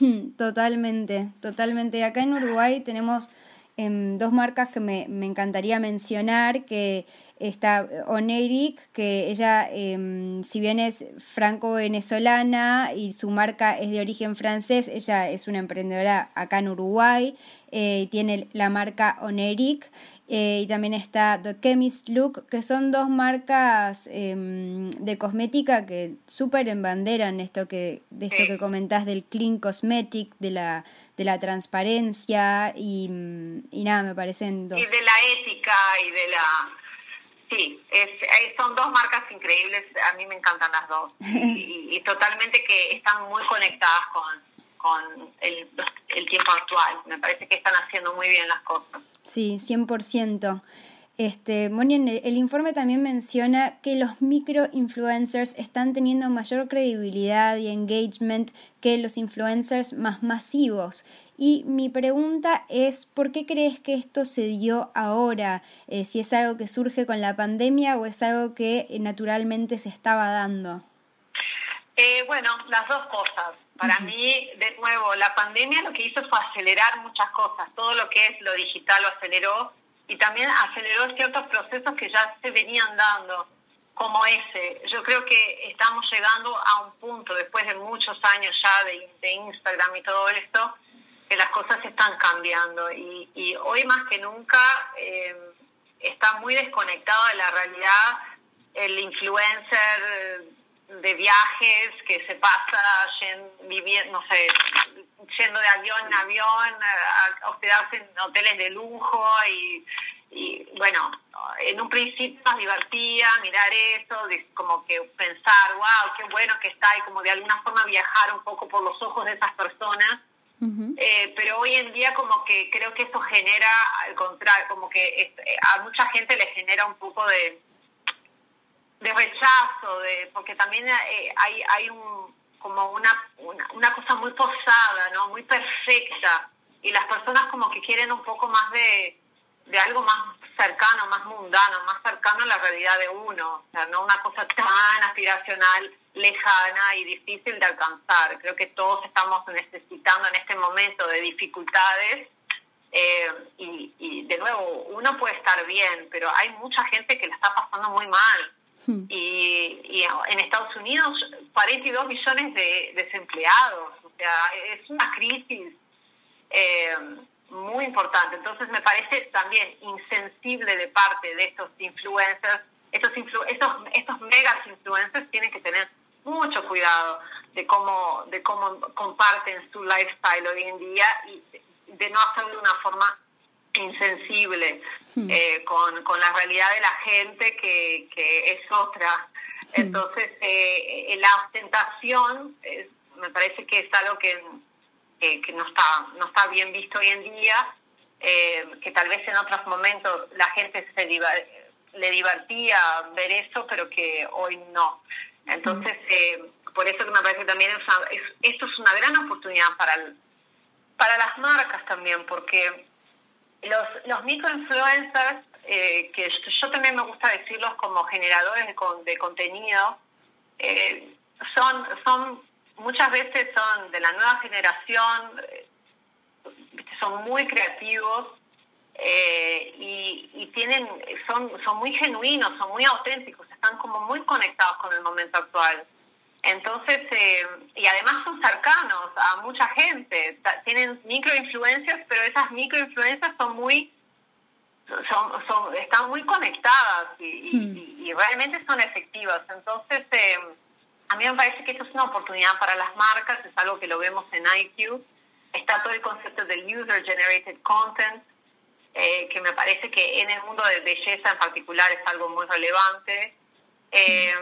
Hmm, totalmente, totalmente. Acá en Uruguay tenemos em, dos marcas que me, me encantaría mencionar, que está Oneric, que ella, em, si bien es franco-venezolana y su marca es de origen francés, ella es una emprendedora acá en Uruguay, eh, tiene la marca Oneric. Eh, y también está The Chemist Look, que son dos marcas em, de cosmética que súper embanderan esto que, de esto que comentás del clean cosmetic, de la, de la transparencia y, y nada, me parecen dos. Y de la ética y de la Sí, es, son dos marcas increíbles, a mí me encantan las dos y, totalmente que están muy conectadas con, con el, el, tiempo actual. Me parece que están haciendo muy bien las cosas. Sí, 100%. Este, Moni, el, el informe también menciona que los microinfluencers están teniendo mayor credibilidad y engagement que los influencers más masivos. Y mi pregunta es, ¿por qué crees que esto se dio ahora? Eh, si es algo que surge con la pandemia o es algo que naturalmente se estaba dando. Eh, bueno, las dos cosas. Para mí, de nuevo, la pandemia lo que hizo fue acelerar muchas cosas. Todo lo que es lo digital lo aceleró y también aceleró ciertos procesos que ya se venían dando, como ese. Yo creo que estamos llegando a un punto, después de muchos años ya de, Instagram y todo esto, que las cosas están cambiando. Y, hoy más que nunca eh, está muy desconectado de la realidad el influencer de viajes que se pasa viviendo, no sé, yendo de avión en avión, a hospedarse en hoteles de lujo y, y bueno, en un principio nos divertía mirar eso, de como que pensar, wow, qué bueno que está y como de alguna forma viajar un poco por los ojos de esas personas. Eh, pero hoy en día como que creo que eso genera, al contrario, como que a mucha gente le genera un poco de, de rechazo, de porque también eh, hay, hay un, como una, una, cosa muy posada, ¿no? Muy perfecta. Y las personas como que quieren un poco más de, de algo más cercano, más mundano, más cercano a la realidad de uno. O sea, no una cosa tan aspiracional, lejana y difícil de alcanzar. Creo que todos estamos necesitando en este momento de dificultades. Eh, y, y de nuevo, uno puede estar bien, pero hay mucha gente que la está pasando muy mal Hmm. Y, en Estados Unidos 42 millones de desempleados. O sea, es una crisis eh, muy importante. Entonces me parece también insensible de parte de estos influencers. Estos, estos, estos megas influencers tienen que tener mucho cuidado de cómo, de cómo comparten su lifestyle hoy en día y de no hacerlo de una forma insensible hmm. eh, con, con, la realidad de la gente que, que es otra. Hmm. Entonces, eh, la ostentación me parece que es algo que, que, no, está, no está bien visto hoy en día, eh, que tal vez en otros momentos la gente se le divertía ver eso, pero que hoy no. Entonces, hmm. por eso que me parece también es, esto es una gran oportunidad para, para las marcas también, porque los, los microinfluencers, eh, que yo también me gusta decirlos como generadores de, de contenido, eh, son, son muchas veces son de la nueva generación, eh, son muy creativos y, y, tienen son, son muy genuinos, son muy auténticos, están como muy conectados con el momento actual. Entonces, eh, y además son cercanos a mucha gente, tienen microinfluencias, pero esas microinfluencias son muy, son, son, están muy conectadas y, y, hmm. realmente son efectivas. Entonces, eh, a mí me parece que esto es una oportunidad para las marcas, es algo que lo vemos en IQ. Está todo el concepto del User Generated Content, eh, que me parece que en el mundo de belleza en particular es algo muy relevante. Eh,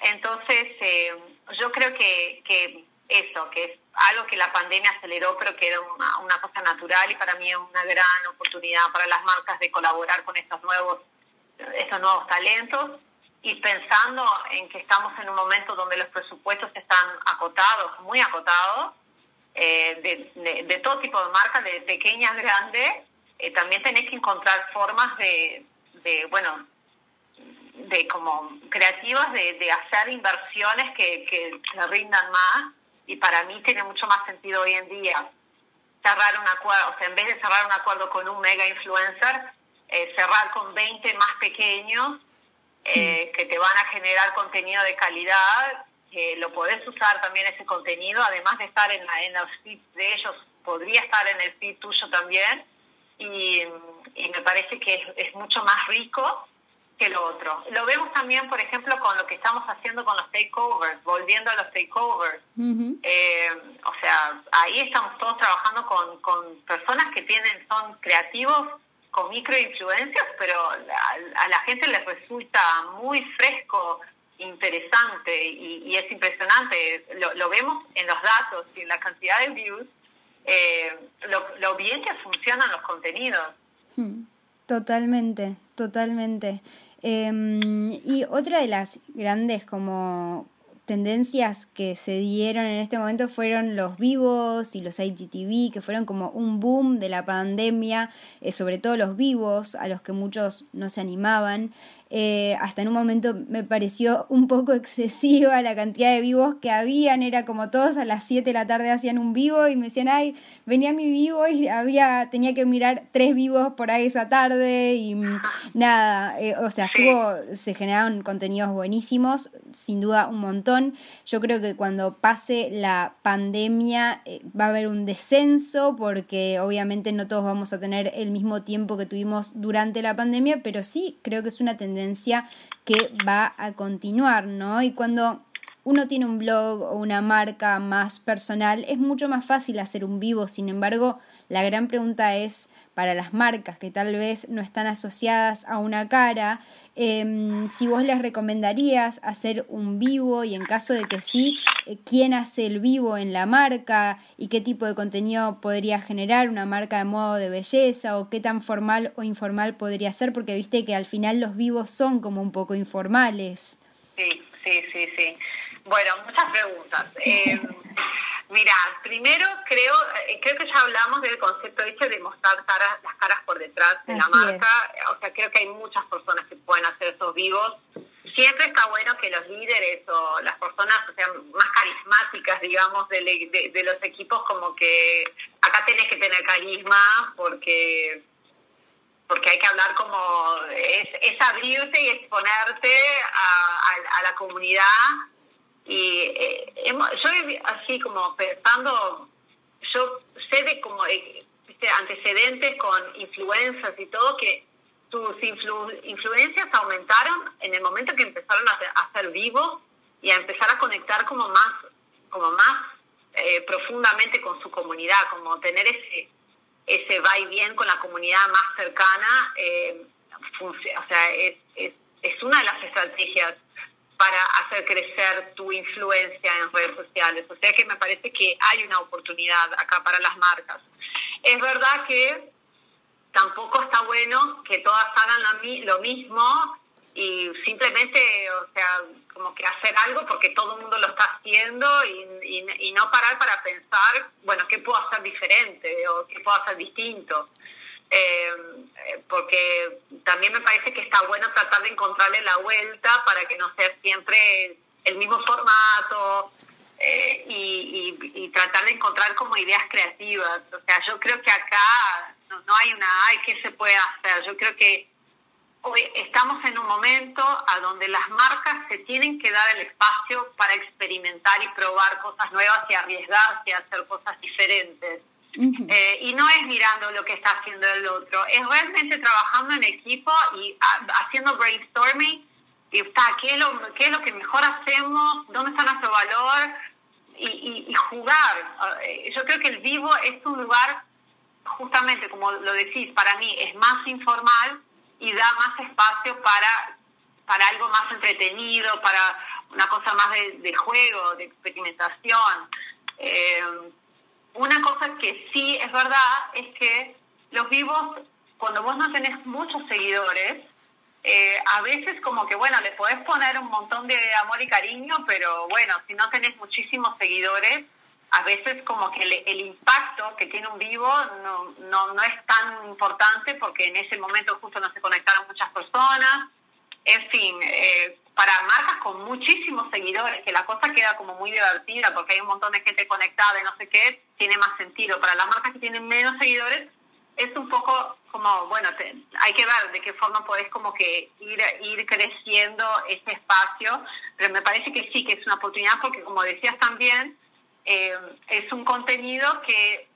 entonces, eh, yo creo que, que eso, que es algo que la pandemia aceleró, pero que era una, cosa natural y para mí es una gran oportunidad para las marcas de colaborar con estos nuevos, estos nuevos talentos. Y pensando en que estamos en un momento donde los presupuestos están acotados, muy acotados, eh, de, de, todo tipo de marcas, de pequeñas, grandes, eh, también tenés que encontrar formas de, de bueno, de como creativas de, de hacer inversiones que, que rindan más y para mí tiene mucho más sentido hoy en día cerrar un acuerdo, o sea, en vez de cerrar un acuerdo con un mega influencer, eh, cerrar con 20 más pequeños eh, que te van a generar contenido de calidad, que lo podés usar también ese contenido, además de estar en, la, en los feeds de ellos, podría estar en el feed tuyo también, y, y me parece que es, es mucho más rico que lo otro. Lo vemos también, por ejemplo, con lo que estamos haciendo con los takeovers, volviendo a los takeovers. eh, o sea, ahí estamos todos trabajando con, con personas que tienen son creativos con microinfluencias, pero a, la gente les resulta muy fresco, interesante y, es impresionante. Lo, lo, vemos en los datos y en la cantidad de views, eh, lo, lo, bien que funcionan los contenidos. Totalmente. Totalmente. Em, y otra de las grandes como tendencias que se dieron en este momento fueron los vivos y los IGTV, que fueron como un boom de la pandemia, eh, sobre todo los vivos, a los que muchos no se animaban. Eh, hasta en un momento me pareció un poco excesiva la cantidad de vivos que habían, era como todos a las 7 de la tarde hacían un vivo y me decían, ay, venía mi vivo y había, tenía que mirar tres vivos por ahí esa tarde y nada, eh, o sea, estuvo, se generaron contenidos buenísimos, sin duda un montón. Yo creo que cuando pase la pandemia eh, va a haber un descenso porque obviamente no todos vamos a tener el mismo tiempo que tuvimos durante la pandemia, pero sí creo que es una tendencia que va a continuar, ¿no? Y cuando uno tiene un blog o una marca más personal, es mucho más fácil hacer un vivo. Sin embargo, la gran pregunta es para las marcas que tal vez no están asociadas a una cara, em, si vos les recomendarías hacer un vivo y en caso de que sí, eh, quién hace el vivo en la marca y qué tipo de contenido podría generar una marca de modo de belleza o qué tan formal o informal podría ser, porque viste que al final los vivos son como un poco informales. Sí, sí, sí, sí. Bueno, muchas preguntas. Eh, mira, primero creo eh, creo que ya hablamos del concepto este de mostrar las caras por detrás de la marca. O sea, creo que hay muchas personas que pueden hacer esos vivos. Siempre está bueno que los líderes o las personas sean más carismáticas, digamos, de, de, los equipos, como que acá tenés que tener carisma porque porque hay que hablar como es, es abrirte y exponerte a, a la comunidad y eh, yo así como pensando, yo sé de como eh, antecedentes con influencias y todo que sus influencias aumentaron en el momento que empezaron a, hacer vivo y a empezar a conectar como más, como más eh, profundamente con su comunidad, como tener ese ese va y bien con la comunidad más cercana, eh, o sea, es, es una de las estrategias para hacer crecer tu influencia en redes sociales. O sea que me parece que hay una oportunidad acá para las marcas. Es verdad que tampoco está bueno que todas hagan lo mismo y simplemente, o sea, como que hacer algo porque todo el mundo lo está haciendo y, y, no parar para pensar, bueno, ¿qué puedo hacer diferente o qué puedo hacer distinto? Eh, porque también me parece que está bueno tratar de encontrarle la vuelta para que no sea siempre el mismo formato eh, y, y, tratar de encontrar como ideas creativas. O sea, yo creo que acá no, no hay una, ay, ¿qué se puede hacer? Yo creo que hoy estamos en un momento a donde las marcas se tienen que dar el espacio para experimentar y probar cosas nuevas y arriesgarse y hacer cosas diferentes. Eh, y no es mirando lo que está haciendo el otro, es realmente trabajando en equipo y haciendo brainstorming y está, ¿qué es, lo, ¿qué es lo que mejor hacemos? ¿Dónde está nuestro valor? Y, y, jugar. Eh, yo creo que el vivo es un lugar, justamente como lo decís, para mí es más informal y da más espacio para, para algo más entretenido, para una cosa más de, juego, de experimentación. Eh, una cosa que sí es verdad es que los vivos, cuando vos no tenés muchos seguidores, eh, a veces como que, bueno, le podés poner un montón de amor y cariño, pero bueno, si no tenés muchísimos seguidores, a veces como que el, impacto que tiene un vivo no, no, no es tan importante porque en ese momento justo no se conectaron muchas personas. En fin, eh, para marcas con muchísimos seguidores, que la cosa queda como muy divertida porque hay un montón de gente conectada y no sé qué, tiene más sentido. Para las marcas que tienen menos seguidores, es un poco como, bueno, hay que ver de qué forma podés como que ir, ir creciendo ese espacio, pero me parece que sí, que es una oportunidad porque como decías también, eh, es un contenido que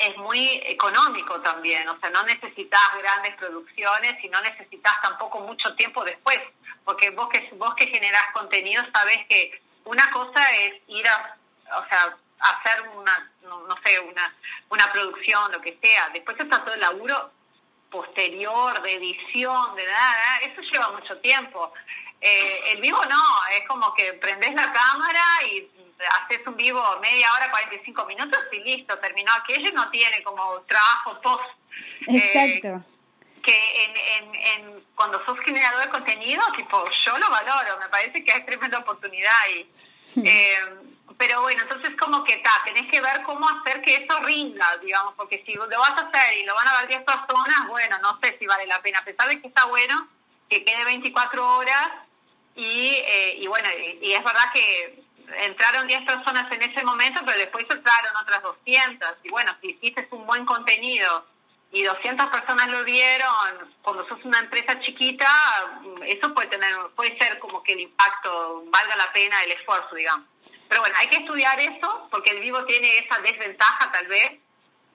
es muy económico también, o sea, no necesitas grandes producciones y no necesitas tampoco mucho tiempo después porque vos que, vos que generás contenido sabés que una cosa es ir a, o sea, hacer una, no, sé, una, una producción, lo que sea, después está todo el laburo posterior, de edición, de nada, eso lleva mucho tiempo. Eh, el vivo no, es como que prendes la cámara y haces un vivo media hora, 45 minutos y listo, terminó aquello no tiene como trabajo post. Eh, Exacto. que en, en, cuando sos generador de contenido, tipo, yo lo valoro, me parece que es tremenda oportunidad y... Hmm. Eh, pero bueno, entonces como que ta, tenés que ver cómo hacer que eso rinda, digamos, porque si lo vas a hacer y lo van a ver 10 personas, bueno, no sé si vale la pena, a pesar de que está bueno que quede 24 horas y, eh, y bueno, y, es verdad que entraron 10 personas en ese momento, pero después entraron otras 200 y bueno, si hiciste un buen contenido y 200 personas lo vieron, cuando sos una empresa chiquita, eso puede tener puede ser como que el impacto valga la pena el esfuerzo, digamos. Pero bueno, hay que estudiar eso porque el vivo tiene esa desventaja tal vez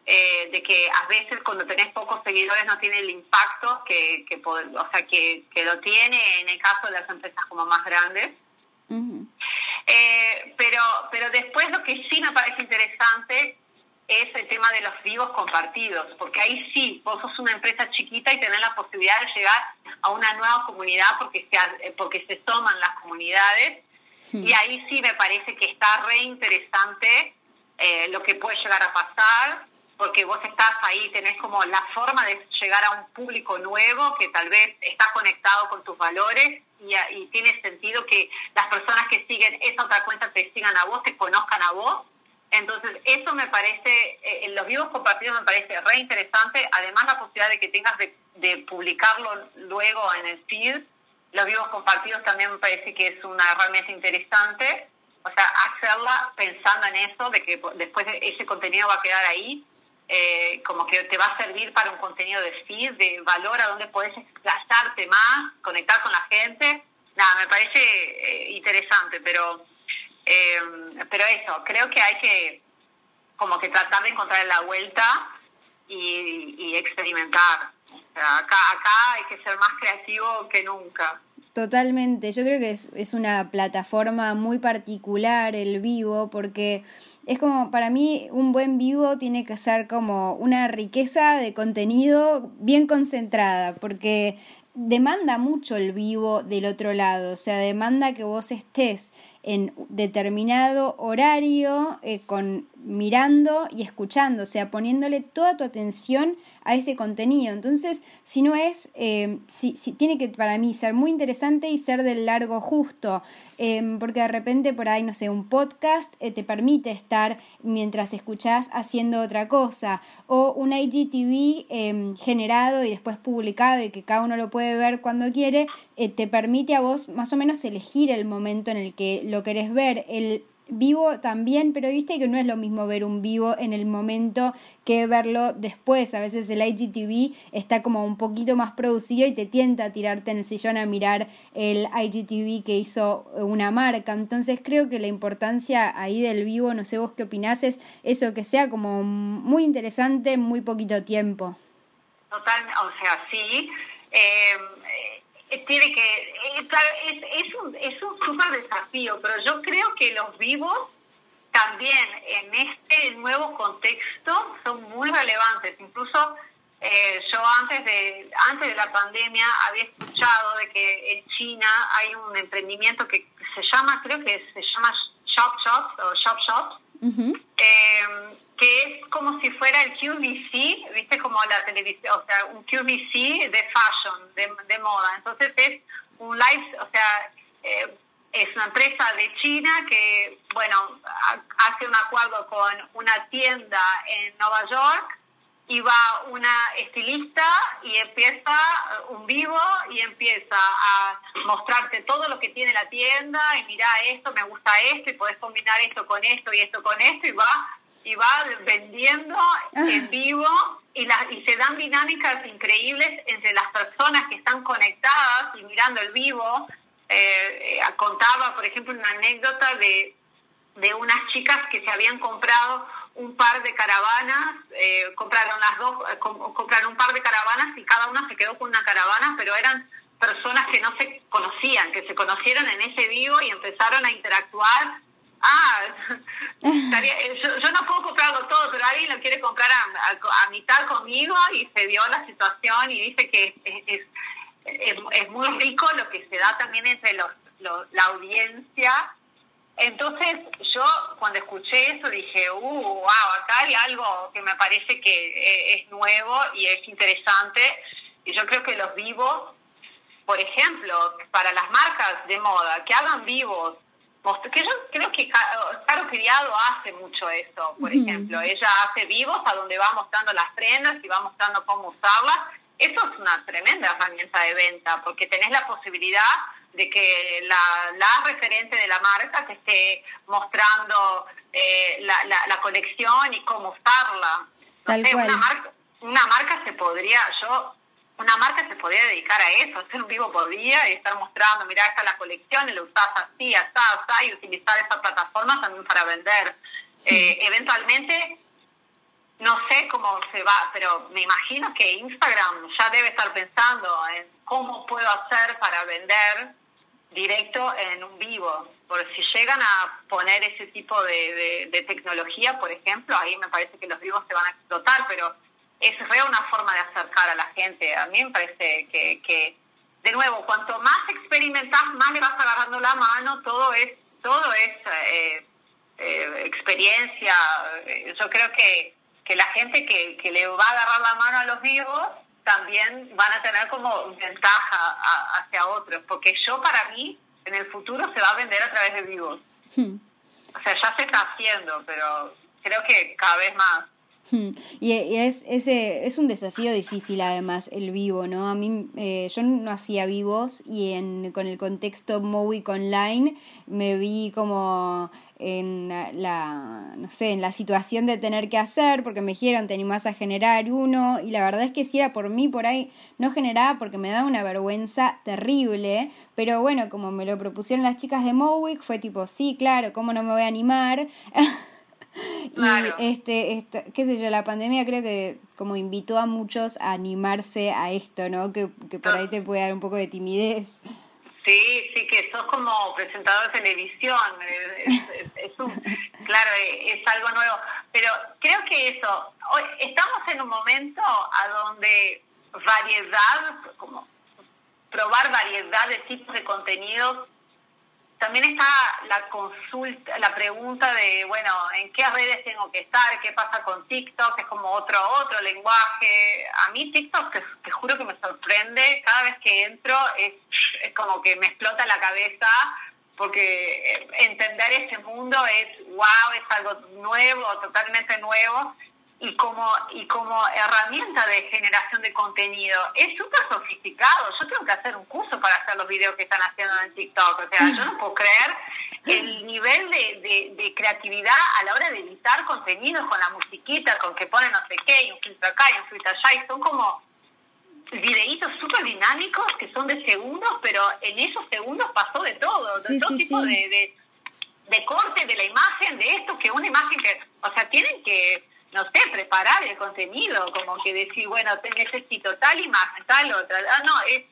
eh, de que a veces cuando tenés pocos seguidores no tiene el impacto que, que o sea, que, que, lo tiene en el caso de las empresas como más grandes. Eh, pero, pero después lo que sí me parece interesante es el tema de los vivos compartidos, porque ahí sí, vos sos una empresa chiquita y tenés la posibilidad de llegar a una nueva comunidad porque se, porque se toman las comunidades. Y ahí sí me parece que está re interesante eh, lo que puede llegar a pasar, porque vos estás ahí, tenés como la forma de llegar a un público nuevo que tal vez está conectado con tus valores y, tiene sentido que las personas que siguen esa otra cuenta te sigan a vos, te conozcan a vos. Entonces, eso me parece, eh, los vivos compartidos me parece re interesante. Además, la posibilidad de que tengas de, de publicarlo luego en el feed los vivos compartidos también me parece que es una herramienta interesante. O sea, hacerla pensando en eso, de que después ese contenido va a quedar ahí, eh, como que te va a servir para un contenido de feed, de valor, a donde puedes desplazarte más, conectar con la gente. Nada, me parece eh, interesante, pero, eh, pero eso, creo que hay que como que tratar de encontrar la vuelta y, y experimentar. Acá, acá hay que ser más creativo que nunca. Totalmente, yo creo que es, es una plataforma muy particular el vivo porque es como para mí un buen vivo tiene que ser como una riqueza de contenido bien concentrada porque demanda mucho el vivo del otro lado, o sea, demanda que vos estés en determinado horario eh, con mirando y escuchando, o sea, poniéndole toda tu atención a ese contenido. Entonces, si no es, eh, si, tiene que para mí ser muy interesante y ser del largo justo, em, porque de repente por ahí, no sé, un podcast eh, te permite estar mientras escuchás haciendo otra cosa, o un IGTV em, generado y después publicado y que cada uno lo puede ver cuando quiere, eh, te permite a vos más o menos elegir el momento en el que lo querés ver. El vivo también, pero viste que no es lo mismo ver un vivo en el momento que verlo después. A veces el IGTV está como un poquito más producido y te tienta a tirarte en el sillón a mirar el IGTV que hizo una marca. Entonces creo que la importancia ahí del vivo, no sé vos qué opinás, es eso que sea como muy interesante en muy poquito tiempo. Total, o sea, sí. Eh, tiene que es, es, un es un súper desafío pero yo creo que los vivos también en este nuevo contexto son muy relevantes. Incluso eh, yo antes de antes de la pandemia había escuchado de que en China hay un emprendimiento que se llama creo que se llama shop shops o shop shops que es como si fuera el QVC, viste como la televisión, o sea, un QVC de fashion, de, moda. Entonces es un live, o sea, eh, es una empresa de China que, bueno, hace un acuerdo con una tienda en Nueva York y va una estilista y empieza un vivo y empieza a mostrarte todo lo que tiene la tienda y mira esto, me gusta esto y puedes combinar esto con esto y esto con esto y va y va vendiendo en ah. vivo y, la, y se dan dinámicas increíbles entre las personas que están conectadas y mirando el vivo. Eh, eh, contaba, por ejemplo, una anécdota de, de unas chicas que se habían comprado un par de caravanas, eh, compraron las dos, compraron un par de caravanas y cada una se quedó con una caravana, pero eran personas que no se conocían, que se conocieron en ese vivo y empezaron a interactuar ah, eh, yo, no puedo comprarlo todo, pero alguien lo quiere comprar a, mitad conmigo y se vio la situación y dice que es, es, muy rico lo que se da también entre los, la audiencia. Entonces yo cuando escuché eso dije, uh, wow, acá hay algo que me parece que eh, es nuevo y es interesante. Y yo creo que los vivos, por ejemplo, para las marcas de moda, que hagan vivos, que yo creo que Caro Criado hace mucho eso, por ejemplo. Ella hace vivos a donde va mostrando las prendas y va mostrando cómo usarlas. Eso es una tremenda herramienta de venta, porque tenés la posibilidad de que la, la referente de la marca te esté mostrando eh, la, la, colección y cómo usarla. Una, marca, una marca se podría, yo, una marca se podría dedicar a eso, hacer un vivo por día y estar mostrando, mira, esta es la colección y lo usas así, así, así, y utilizar esa plataforma también para vender. Eh, eventualmente, no sé cómo se va, pero me imagino que Instagram ya debe estar pensando en cómo puedo hacer para vender directo en un vivo. Porque si llegan a poner ese tipo de, de, tecnología, por ejemplo, ahí me parece que los vivos se van a explotar, pero es re una forma de acercar a la gente. A mí me parece que, que de nuevo, cuanto más experimentas, más le vas agarrando la mano, todo es, todo es eh, eh, experiencia. Yo creo que, que la gente que, que le va a agarrar la mano a los vivos también van a tener como ventaja hacia otros, porque yo para mí en el futuro se va a vender a través de vivos. Hmm. O sea, ya se está haciendo, pero creo que cada vez más. Hmm. Y es, ese, es un desafío difícil además el vivo, ¿no? A mí, eh, yo no hacía vivos y en, con el contexto Mowic Online me vi como en la, no sé, en la situación de tener que hacer, porque me dijeron, te animás a generar uno, y la verdad es que si era por mí, por ahí no generaba porque me daba una vergüenza terrible, pero bueno, como me lo propusieron las chicas de Mowick, fue tipo, sí, claro, ¿cómo no me voy a animar? y este, este, qué sé yo, la pandemia creo que como invitó a muchos a animarse a esto, ¿no? Que, que por ahí te puede dar un poco de timidez. Sí, sí, que sos como presentador de televisión. Es, claro, es algo nuevo. Pero creo que eso, hoy estamos en un momento a donde variedad, como probar variedad de tipos de contenidos también está la consulta, la pregunta de, bueno, ¿en qué redes tengo que estar? ¿Qué pasa con TikTok? Es como otro otro lenguaje. A mí TikTok, te, juro que me sorprende, cada vez que entro es, es como que me explota la cabeza porque entender ese mundo es, wow, es algo nuevo, totalmente nuevo y como, y como herramienta de generación de contenido es súper sofisticado. Yo tengo que hacer un curso para hacer los videos que están haciendo en TikTok. O sea, yo no puedo creer el nivel de, de, creatividad a la hora de editar contenidos con la musiquita, con que pone no sé qué, y un filtro acá y un filtro allá, y son como videitos súper dinámicos que son de segundos, pero en esos segundos pasó de todo, de todo tipo De, de, de corte de la imagen, de esto, que una imagen que, o sea, tienen que no sé, preparar el contenido, como que decir, bueno, necesito tal imagen, tal otra. Ah, no, es,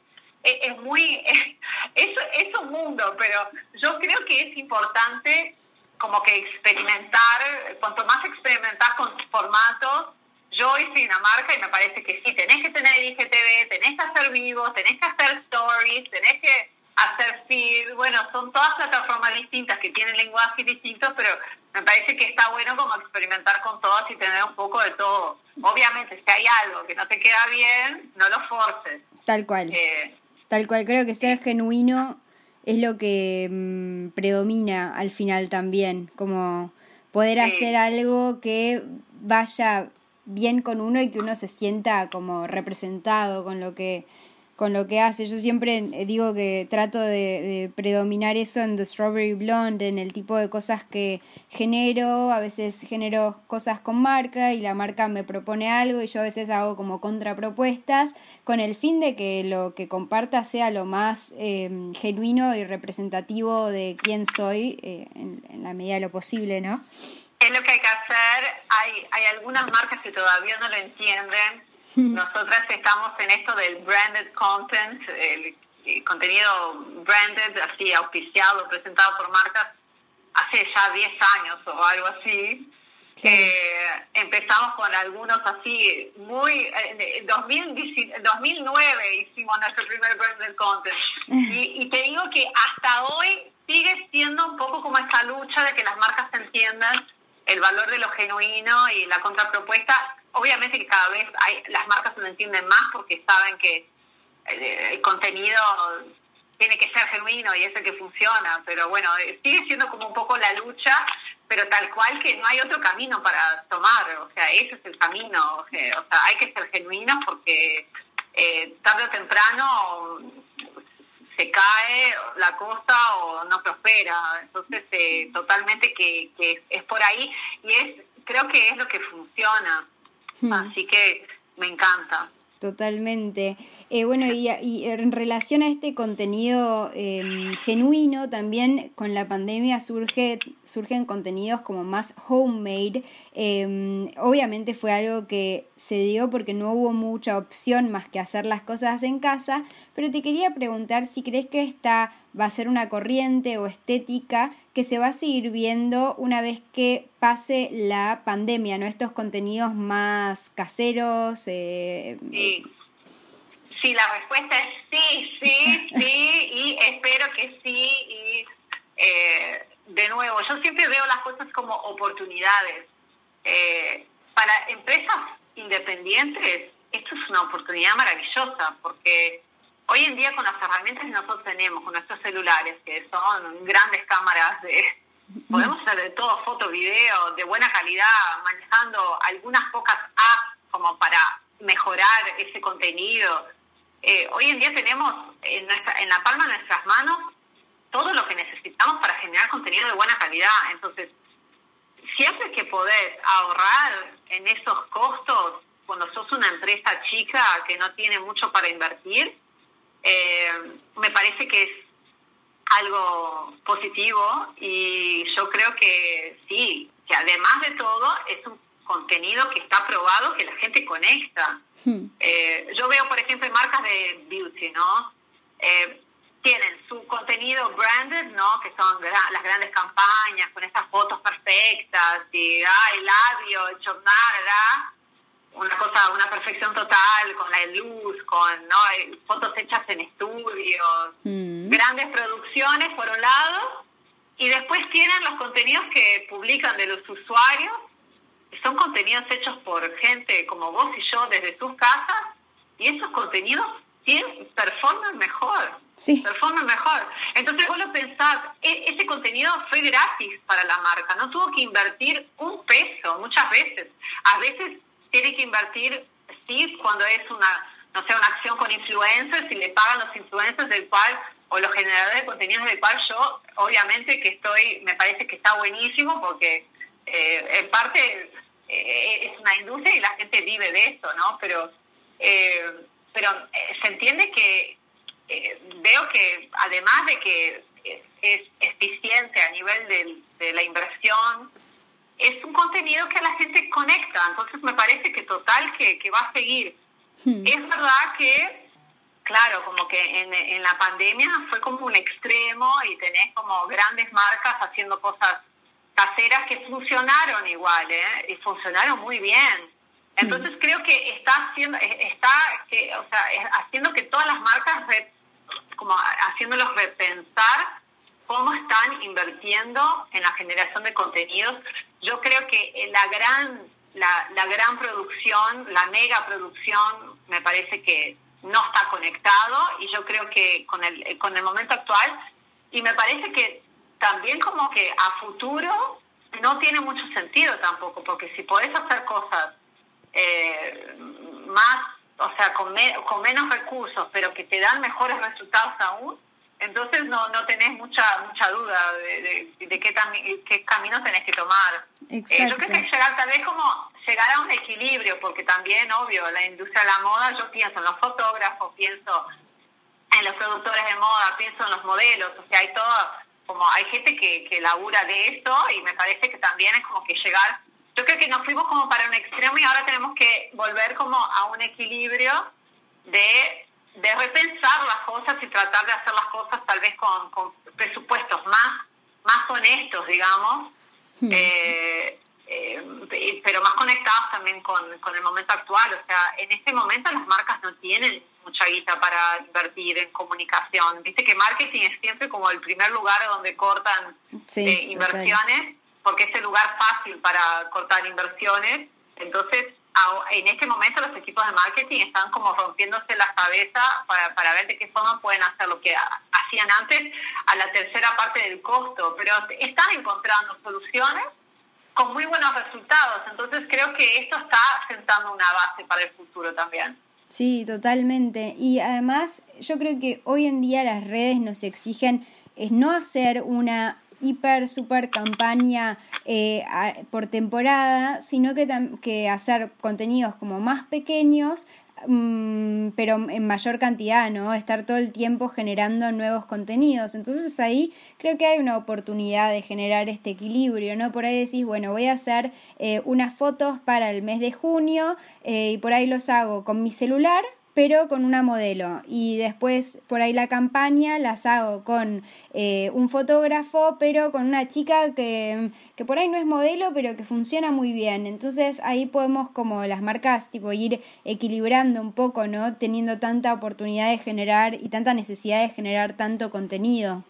es, muy, es, es, un mundo, pero yo creo que es importante como que experimentar, cuanto más experimentar con formatos, yo soy una marca y me parece que sí, tenés que tener IGTV, tenés que hacer vivos, tenés que hacer stories, tenés que hacer feed, bueno, son todas plataformas distintas que tienen lenguajes distintos, pero me parece que está bueno como experimentar con todas y tener un poco de todo. Obviamente, si hay algo que no te queda bien, no lo forces. Tal cual. Eh, Tal cual, creo que ser genuino es lo que mm, predomina al final también, como poder hacer algo que vaya bien con uno y que uno se sienta como representado con lo que con lo que hace. Yo siempre eh, digo que trato de, predominar eso en The Strawberry Blonde, en el tipo de cosas que genero. A veces genero cosas con marca y la marca me propone algo y yo a veces hago como contrapropuestas con el fin de que lo que comparta sea lo más em, genuino y representativo de quién soy eh, en, en la medida de lo posible, ¿no? Es lo que hay que hacer. Hay, hay algunas marcas que todavía no lo entienden nosotras estamos en esto del branded content, el, contenido branded, así auspiciado, presentado por marcas, hace ya 10 años o algo así. Eh, empezamos con algunos así, muy. En 2009 hicimos nuestro primer branded content. Y, y, te digo que hasta hoy sigue siendo un poco como esta lucha de que las marcas entiendan el valor de lo genuino y la contrapropuesta obviamente que cada vez hay, las marcas lo entienden más porque saben que eh, el contenido tiene que ser genuino y es el que funciona, pero bueno, eh, sigue siendo como un poco la lucha, pero tal cual que no hay otro camino para tomar, o sea, ese es el camino, o sea, hay que ser genuinos porque eh, tarde o temprano se cae la cosa o no prospera, entonces eh, totalmente que, que es por ahí y es creo que es lo que funciona, hmm. así que me encanta. Totalmente. Eh, bueno, y, en relación a este contenido em, genuino, también con la pandemia surge, surgen contenidos como más homemade. Em, obviamente fue algo que se dio porque no hubo mucha opción más que hacer las cosas en casa, pero te quería preguntar si crees que esta va a ser una corriente o estética que se va a seguir viendo una vez que pase la pandemia, ¿no? Estos contenidos más caseros. Eh, sí. Sí, la respuesta es sí, sí, sí, y espero que sí. Y eh, de nuevo, yo siempre veo las cosas como oportunidades. Eh, para empresas independientes, esto es una oportunidad maravillosa porque Hoy en día con las herramientas que nosotros tenemos, con nuestros celulares, que son grandes cámaras, de, podemos hacer de todo, foto, video, de buena calidad, manejando algunas pocas apps como para mejorar ese contenido. Eh, hoy en día tenemos en, nuestra, en la palma de nuestras manos todo lo que necesitamos para generar contenido de buena calidad. Entonces, siempre que podés ahorrar en esos costos, cuando sos una empresa chica que no tiene mucho para invertir, eh, me parece que es algo positivo y yo creo que sí, que además de todo es un contenido que está probado, que la gente conecta. Hmm. Eh, yo veo, por ejemplo, marcas de beauty, ¿no? Eh, tienen su contenido branded, ¿no? Que son las grandes campañas con estas fotos perfectas y, ay, labio, hecho nada, una cosa, una perfección total, con la luz, con ¿no? fotos hechas en estudios, mm. grandes producciones por un lado, y después tienen los contenidos que publican de los usuarios, son contenidos hechos por gente como vos y yo desde sus casas, y esos contenidos performan mejor. Sí. Performan mejor. Entonces vos lo pensás, e, ese contenido fue gratis para la marca, no tuvo que invertir un peso muchas veces. A veces tiene que invertir, sí, cuando es una, no sé, una acción con influencers y le pagan los influencers del cual, o los generadores de contenidos del cual yo, obviamente que estoy, me parece que está buenísimo porque eh, en parte eh, es una industria y la gente vive de eso, ¿no? Pero, eh, pero se entiende que veo que además de que es, eficiente a nivel de la inversión, es un contenido que la gente conecta, entonces me parece que total que, va a seguir. Hmm. Es verdad que, claro, como que en, en la pandemia fue como un extremo y tenés como grandes marcas haciendo cosas caseras que funcionaron igual, ¿eh? Y funcionaron muy bien. Entonces creo que está haciendo, está que, o sea, haciendo que todas las marcas, como haciéndolos repensar cómo están invirtiendo en la generación de contenidos. Yo creo que la gran, la, la gran producción, la mega producción, me parece que no está conectado y yo creo que con el, con el momento actual, y me parece que también como que a futuro no tiene mucho sentido tampoco, porque si podés hacer cosas eh, más, o sea, con, con menos recursos, pero que te dan mejores resultados aún, entonces no, no tenés mucha mucha duda de, de, qué, qué camino tenés que tomar. Eh, yo creo que llegar tal vez como llegar a un equilibrio, porque también, obvio, la industria de la moda, yo pienso en los fotógrafos, pienso en los productores de moda, pienso en los modelos, o sea, hay todo, como hay gente que, que labura de esto y me parece que también es como que llegar, yo creo que nos fuimos como para un extremo y ahora tenemos que volver como a un equilibrio de de repensar las cosas y tratar de hacer las cosas tal vez con, presupuestos más, más honestos, digamos, hmm. eh, eh, pero más conectados también con, el momento actual. O sea, en este momento las marcas no tienen mucha guita para invertir en comunicación. Viste que marketing es siempre como el primer lugar donde cortan eh, inversiones, porque es el lugar fácil para cortar inversiones. Entonces, en este momento los equipos de marketing están como rompiéndose la cabeza para, para ver de qué forma pueden hacer lo que hacían antes a la tercera parte del costo, pero están encontrando soluciones con muy buenos resultados. Entonces creo que esto está sentando una base para el futuro también. Sí, totalmente. Y además yo creo que hoy en día las redes nos exigen es no hacer una hiper, super campaña eh, por temporada, sino que, que hacer contenidos como más pequeños, pero en mayor cantidad, ¿no? Estar todo el tiempo generando nuevos contenidos. Entonces ahí creo que hay una oportunidad de generar este equilibrio, ¿no? Por ahí decís, bueno, voy a hacer eh, unas fotos para el mes de junio eh, y por ahí los hago con mi celular pero con una modelo. Y después por ahí la campaña las hago con eh, un fotógrafo, pero con una chica que, que, por ahí no es modelo, pero que funciona muy bien. Entonces ahí podemos como las marcas tipo ir equilibrando un poco, ¿no? Teniendo tanta oportunidad de generar y tanta necesidad de generar tanto contenido.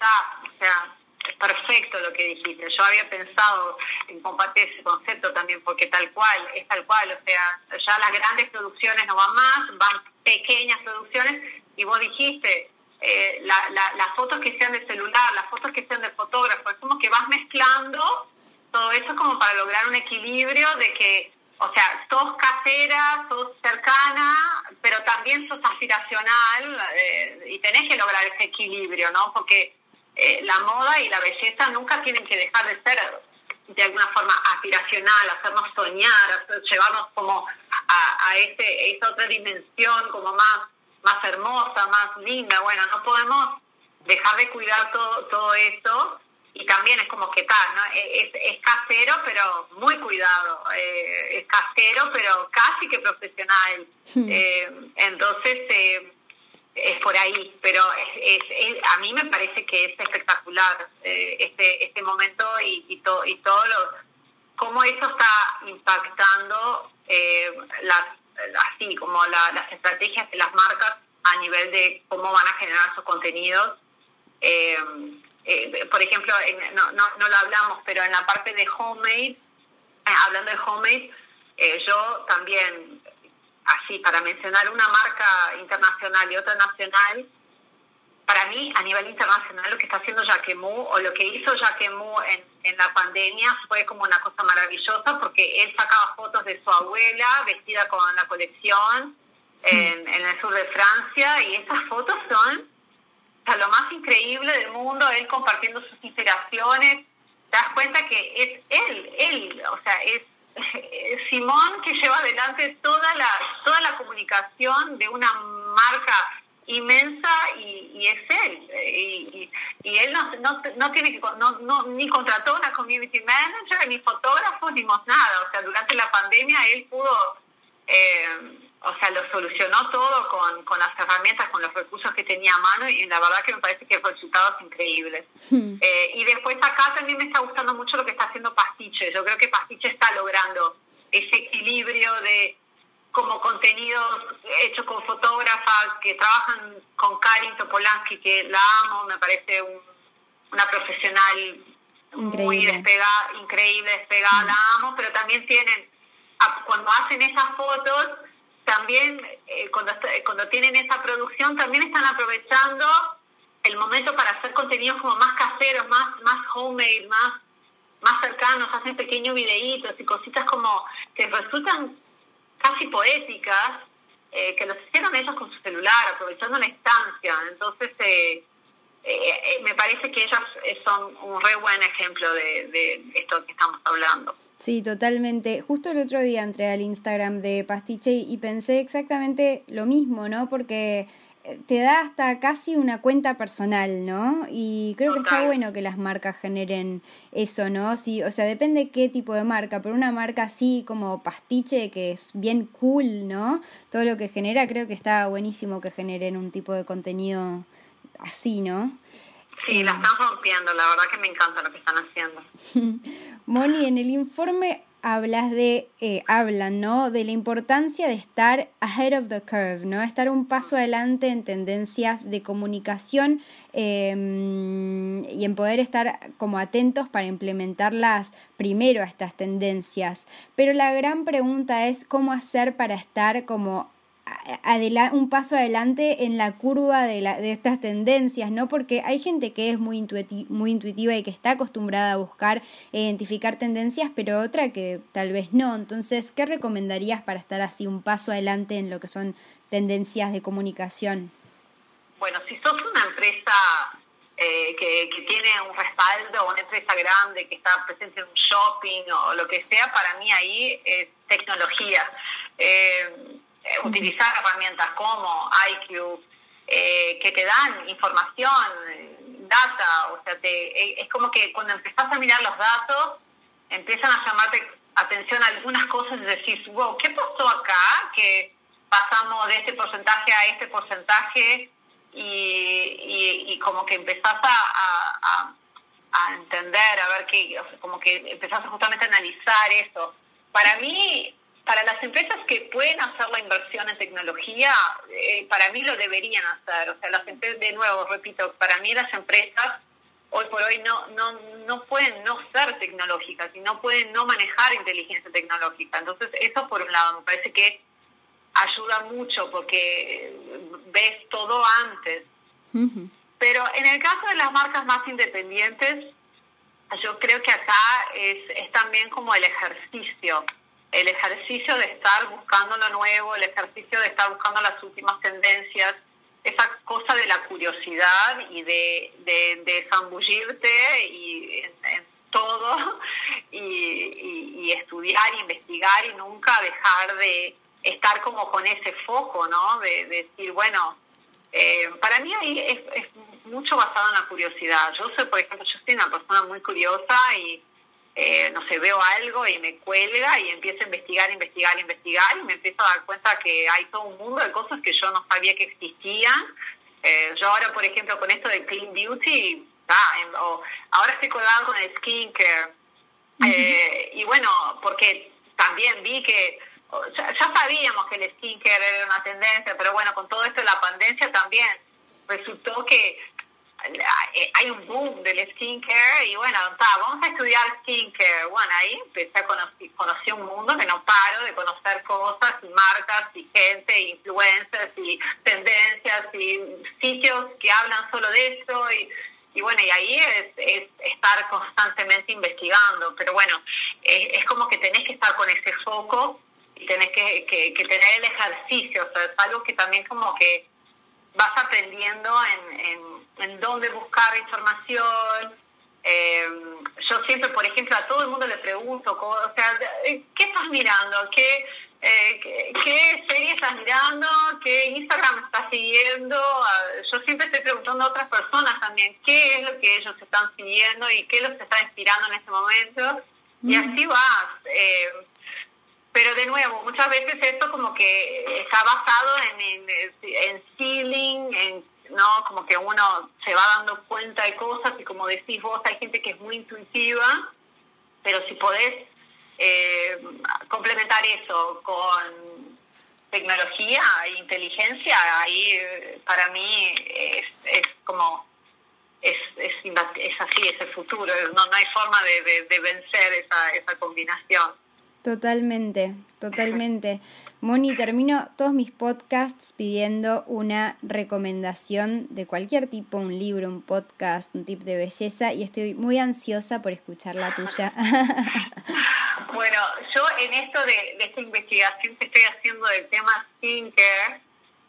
Ah, sea, perfecto lo que dijiste. Yo había pensado en compartir ese concepto también, porque tal cual, es tal cual. O sea, ya las grandes producciones no van más, van pequeñas producciones, y vos dijiste, eh, las fotos que sean de celular, las fotos que sean de fotógrafo, es como que vas mezclando todo eso como para lograr un equilibrio de que, o sea, sos casera, sos cercana, pero también sos aspiracional eh, y tenés que lograr ese equilibrio, ¿no? Porque eh, la moda y la belleza nunca tienen que dejar de ser de alguna forma aspiracional, hacernos soñar, llevarnos como a, a ese, esa otra dimensión como más, más hermosa, más linda. Bueno, no podemos dejar de cuidar todo, todo eso y también es como que tal, ¿no? E, es, casero pero muy cuidado, eh, es casero pero casi que profesional. Hmm. Eh, entonces, eh, es por ahí, pero es, a mí me parece que es espectacular eh, este este momento y, y, y todo lo, cómo eso está impactando eh, las, así como las estrategias de las marcas a nivel de cómo van a generar sus contenidos. Eh, por ejemplo, no, no, no lo hablamos, pero en la parte de homemade, hablando de homemade, yo también así, para mencionar una marca internacional y otra nacional, para mí, a nivel internacional, lo que está haciendo Jacquemus o lo que hizo Jacquemus en, en la pandemia fue como una cosa maravillosa porque él sacaba fotos de su abuela vestida con la colección en, en el sur de Francia y esas fotos son lo más increíble del mundo, él compartiendo sus inspiraciones. Te das cuenta que es él, él, o sea, es Simón que lleva adelante toda la toda la comunicación de una marca inmensa y, es él. Y, él no, no, no tiene que no, no, ni contrató una community manager ni fotógrafos ni nada. O sea durante la pandemia él pudo eh, o sea, lo solucionó todo con, con las herramientas, con los recursos que tenía a mano y la verdad que me parece que el resultado es increíble. Hmm. Eh, y después acá también me está gustando mucho lo que está haciendo Pastiche. Yo creo que Pastiche está logrando ese equilibrio de como contenidos hechos con fotógrafas que trabajan con Karin Topolansky, que la amo, me parece una profesional muy despegada, increíble, despegada, la amo, pero también tienen, cuando hacen esas fotos, también eh, cuando, cuando tienen esa producción, también están aprovechando el momento para hacer contenidos como más caseros, más, más homemade, más, más cercanos, hacen pequeños videitos y cositas como que resultan casi poéticas, eh, que los hicieron ellos con su celular, aprovechando la instancia. Entonces, eh, me parece que ellas son un re buen ejemplo de, de esto que estamos hablando. Sí, totalmente. Justo el otro día entré al Instagram de Pastiche y pensé exactamente lo mismo, ¿no? Porque eh, te da hasta casi una cuenta personal, ¿no? Y creo que está bueno que las marcas generen eso, ¿no? Sí, o sea, depende qué tipo de marca, pero una marca así como Pastiche, que es bien cool, ¿no? Todo lo que genera, creo que está buenísimo que generen un tipo de contenido así, ¿no? Sí, la están rompiendo, la verdad que me encanta lo que están haciendo. Moni, en el informe hablas de, eh, hablan, ¿no? De la importancia de estar ahead of the curve, ¿no? Estar un paso adelante en tendencias de comunicación em, y en poder estar como atentos para implementarlas primero a estas tendencias. Pero la gran pregunta es cómo hacer para estar como un paso adelante en la curva de, la, de estas tendencias, ¿no? Porque hay gente que es muy, intuitiva y que está acostumbrada a buscar e identificar tendencias, pero otra que tal vez no. Entonces, ¿qué recomendarías para estar así un paso adelante en lo que son tendencias de comunicación? Bueno, si sos una empresa eh, que, tiene un respaldo, una empresa grande que está presente en un shopping o lo que sea, para mí ahí es tecnología. Eh, eh, utilizar herramientas como IQ, eh, que te dan información, data, o sea, te, es como que cuando empezás a mirar los datos, empiezan a llamarte atención algunas cosas y decís, wow, ¿qué pasó acá? Que pasamos de este porcentaje a este porcentaje y, y, como que empezás a, a, entender, a ver qué, como que empezás justamente a analizar eso. Para mí, para las empresas que pueden hacer la inversión en tecnología, eh, para mí lo deberían hacer. O sea, las empresas, de nuevo, repito, para mí las empresas hoy por hoy no, no, no pueden no ser tecnológicas y no pueden no manejar inteligencia tecnológica. Entonces, eso por un lado me parece que ayuda mucho porque ves todo antes. Pero en el caso de las marcas más independientes, yo creo que acá es, es también como el ejercicio el ejercicio de estar buscando lo nuevo, el ejercicio de estar buscando las últimas tendencias, esa cosa de la curiosidad y de, de, zambullirte y en, todo y, estudiar, investigar y nunca dejar de estar como con ese foco, ¿no? De, decir, bueno, eh, para mí ahí es, es mucho basado en la curiosidad. Yo soy, por ejemplo, yo soy una persona muy curiosa y eh, no sé, veo algo y me cuelga y empiezo a investigar, investigar, investigar y me empiezo a dar cuenta que hay todo un mundo de cosas que yo no sabía que existían. Eh, yo ahora, por ejemplo, con esto de Clean Beauty, o ahora estoy colgado con el skincare. Eh, y bueno, porque también vi que ya, ya, sabíamos que el skincare era una tendencia, pero bueno, con todo esto de la pandemia también resultó que hay un boom del skincare y bueno, vamos a estudiar skincare. Bueno, ahí empecé a conocer, un mundo que no paro de conocer cosas y marcas y gente, influencers y tendencias y sitios que hablan solo de eso y, y bueno, y ahí es, es, estar constantemente investigando, pero bueno, es, como que tenés que estar con ese foco y tenés que, que, que tener el ejercicio, o sea, es algo que también como que vas aprendiendo en, en, en dónde buscar información. Eh, yo siempre, por ejemplo, a todo el mundo le pregunto, o sea, ¿qué estás mirando? ¿Qué, eh, ¿qué, serie estás mirando? ¿Qué Instagram estás siguiendo? Ah, yo siempre estoy preguntando a otras personas también qué es lo que ellos están siguiendo y qué los está inspirando en ese momento. Y así vas. Eh, pero de nuevo, muchas veces esto como que está basado en, en, feeling, en, ¿no? Como que uno se va dando cuenta de cosas y como decís vos, hay gente que es muy intuitiva, pero si podés eh, complementar eso con tecnología e inteligencia, ahí para mí es, es como es, es, así, es el futuro, no, no hay forma de, de vencer esa, esa combinación. Totalmente, totalmente. Moni, termino todos mis podcasts pidiendo una recomendación de cualquier tipo, un libro, un podcast, un tip de belleza y estoy muy ansiosa por escuchar la tuya. bueno, yo en esto de, de esta investigación que estoy haciendo del tema skincare,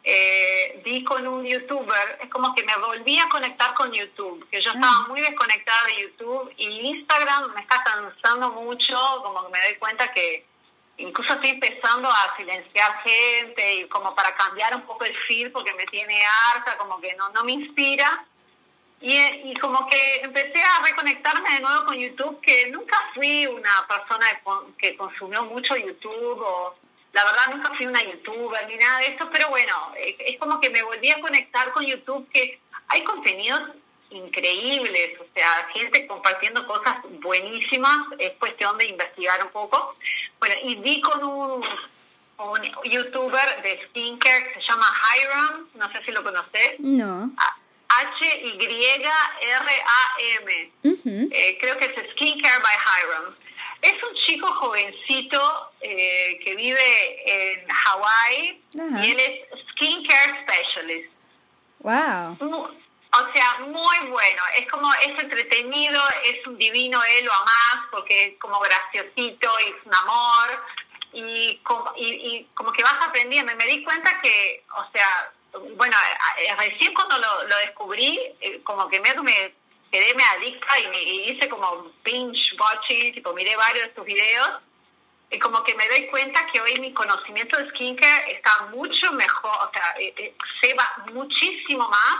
eh, vi con un youtuber, es como que me volví a conectar con YouTube, que yo estaba ah. muy desconectada de YouTube y Instagram me está cansando mucho, como que me doy cuenta que incluso estoy empezando a silenciar gente y como para cambiar un poco el feel porque me tiene harta, como que no, no me inspira. Y, y como que empecé a reconectarme de nuevo con YouTube, que nunca fui una persona que consumió mucho YouTube o la verdad nunca fui una youtuber ni nada de eso, pero bueno, es como que me volví a conectar con YouTube, que hay contenidos increíbles, o sea, gente compartiendo cosas buenísimas, es cuestión de investigar un poco. Bueno, y vi con un, un youtuber de skincare que se llama Hiram, no sé si lo conoces. No. H-Y-R-A-M. Eh, creo que es Skincare by Hiram. Es un chico jovencito eh, que vive en Hawái y él es Skincare Specialist. Wow. O sea, muy bueno. Es como, es entretenido, es un divino, él lo amás porque es como graciosito y es un amor. Y como, y, como que vas aprendiendo. Y me di cuenta que, o sea, bueno, recién cuando lo, lo descubrí, eh, como que me, me quedé me adicta y, me, hice como binge watching, tipo miré varios de tus videos y como que me doy cuenta que hoy mi conocimiento de skincare está mucho mejor, o sea, eh, eh, se va muchísimo más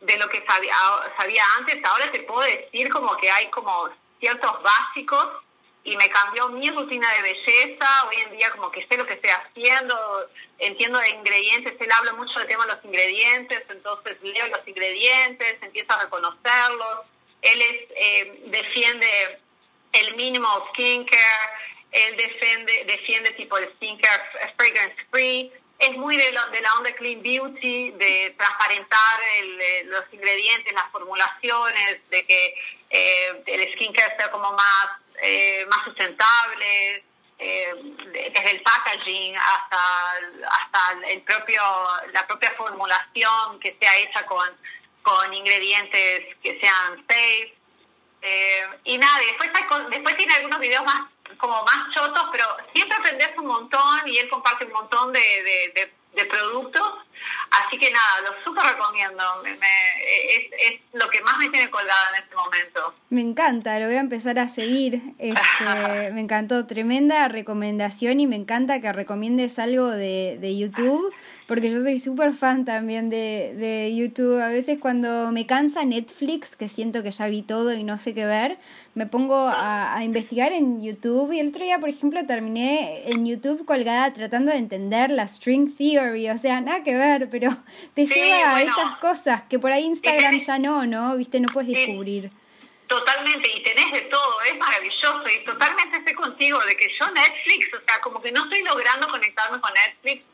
de lo que sabía, sabía antes. Ahora te puedo decir como que hay como ciertos básicos y me cambió mi rutina de belleza. Hoy en día como que sé lo que estoy haciendo, entiendo de ingredientes, él habla mucho del tema de los ingredientes, entonces leo los ingredientes, empiezo a reconocerlos. Él es, eh, defiende el mínimo skincare, él defiende, defiende tipo el skincare fragrance free es muy de, de la onda clean beauty, de transparentar eh, los ingredientes, las formulaciones, de que eh, el skincare sea como más, eh, más sustentable, desde el packaging hasta, hasta el propio, la propia formulación que sea hecha con, con ingredientes que sean safe. y nada, después, después tiene algunos videos más como más chotos, pero siempre aprendes un montón y él comparte un montón de, de, de, productos. Así que nada, lo súper recomiendo. es, es, lo que más me tiene colgada en este momento. Me encanta, lo voy a empezar a seguir. Este, me encantó, tremenda recomendación y me encanta que recomiendes algo de, de YouTube porque yo soy súper fan también de, de YouTube. A veces cuando me cansa Netflix, que siento que ya vi todo y no sé qué ver, me pongo a, investigar en YouTube y el otro día, por ejemplo, terminé en YouTube colgada tratando de entender la string theory, o sea, nada que ver, pero te lleva a esas cosas que por ahí Instagram ya no, ¿no? Viste, no puedes descubrir. Totalmente, y tenés de todo, es maravilloso, y totalmente estoy contigo de que yo Netflix, o sea, como que no estoy logrando conectarme con Netflix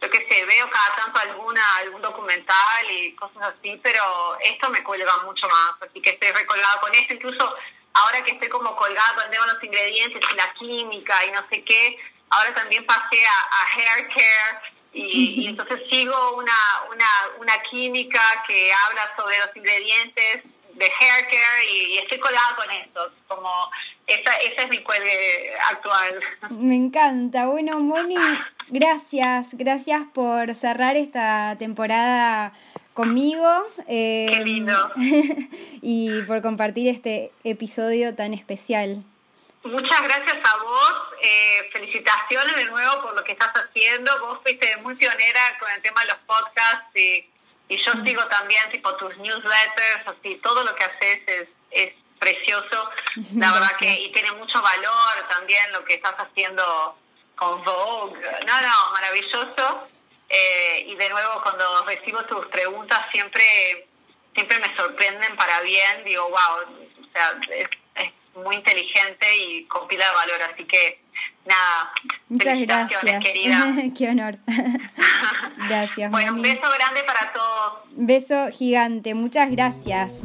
yo que sé, veo cada tanto alguna, algún documental y cosas así, pero esto me cuelga mucho más, así que estoy recolgada con esto, incluso ahora que estoy como colgada con los ingredientes y la química y no sé qué, ahora también pasé a, hair care y, entonces sigo una, una, una química que habla sobre los ingredientes de hair care y, estoy colgada con esto, como esa, ese es mi cuelgue actual. Me encanta. Bueno, Moni, gracias, gracias por cerrar esta temporada conmigo. Eh, Qué lindo. y por compartir este episodio tan especial. Muchas gracias a vos, eh, felicitaciones de nuevo por lo que estás haciendo. Vos fuiste muy pionera con el tema de los podcasts y yo sigo también tipo tus newsletters, así todo lo que haces es, es precioso. La verdad que y tiene mucho valor también lo que estás haciendo con Vogue. No, no, maravilloso. Eh, y de nuevo, cuando recibo tus preguntas, siempre siempre me sorprenden para bien. Digo, wow, o sea, es, muy inteligente y compila valor. Así que, nada, Muchas gracias. querida. Qué honor. gracias. Bueno, un beso grande para todos. Beso gigante. Muchas gracias.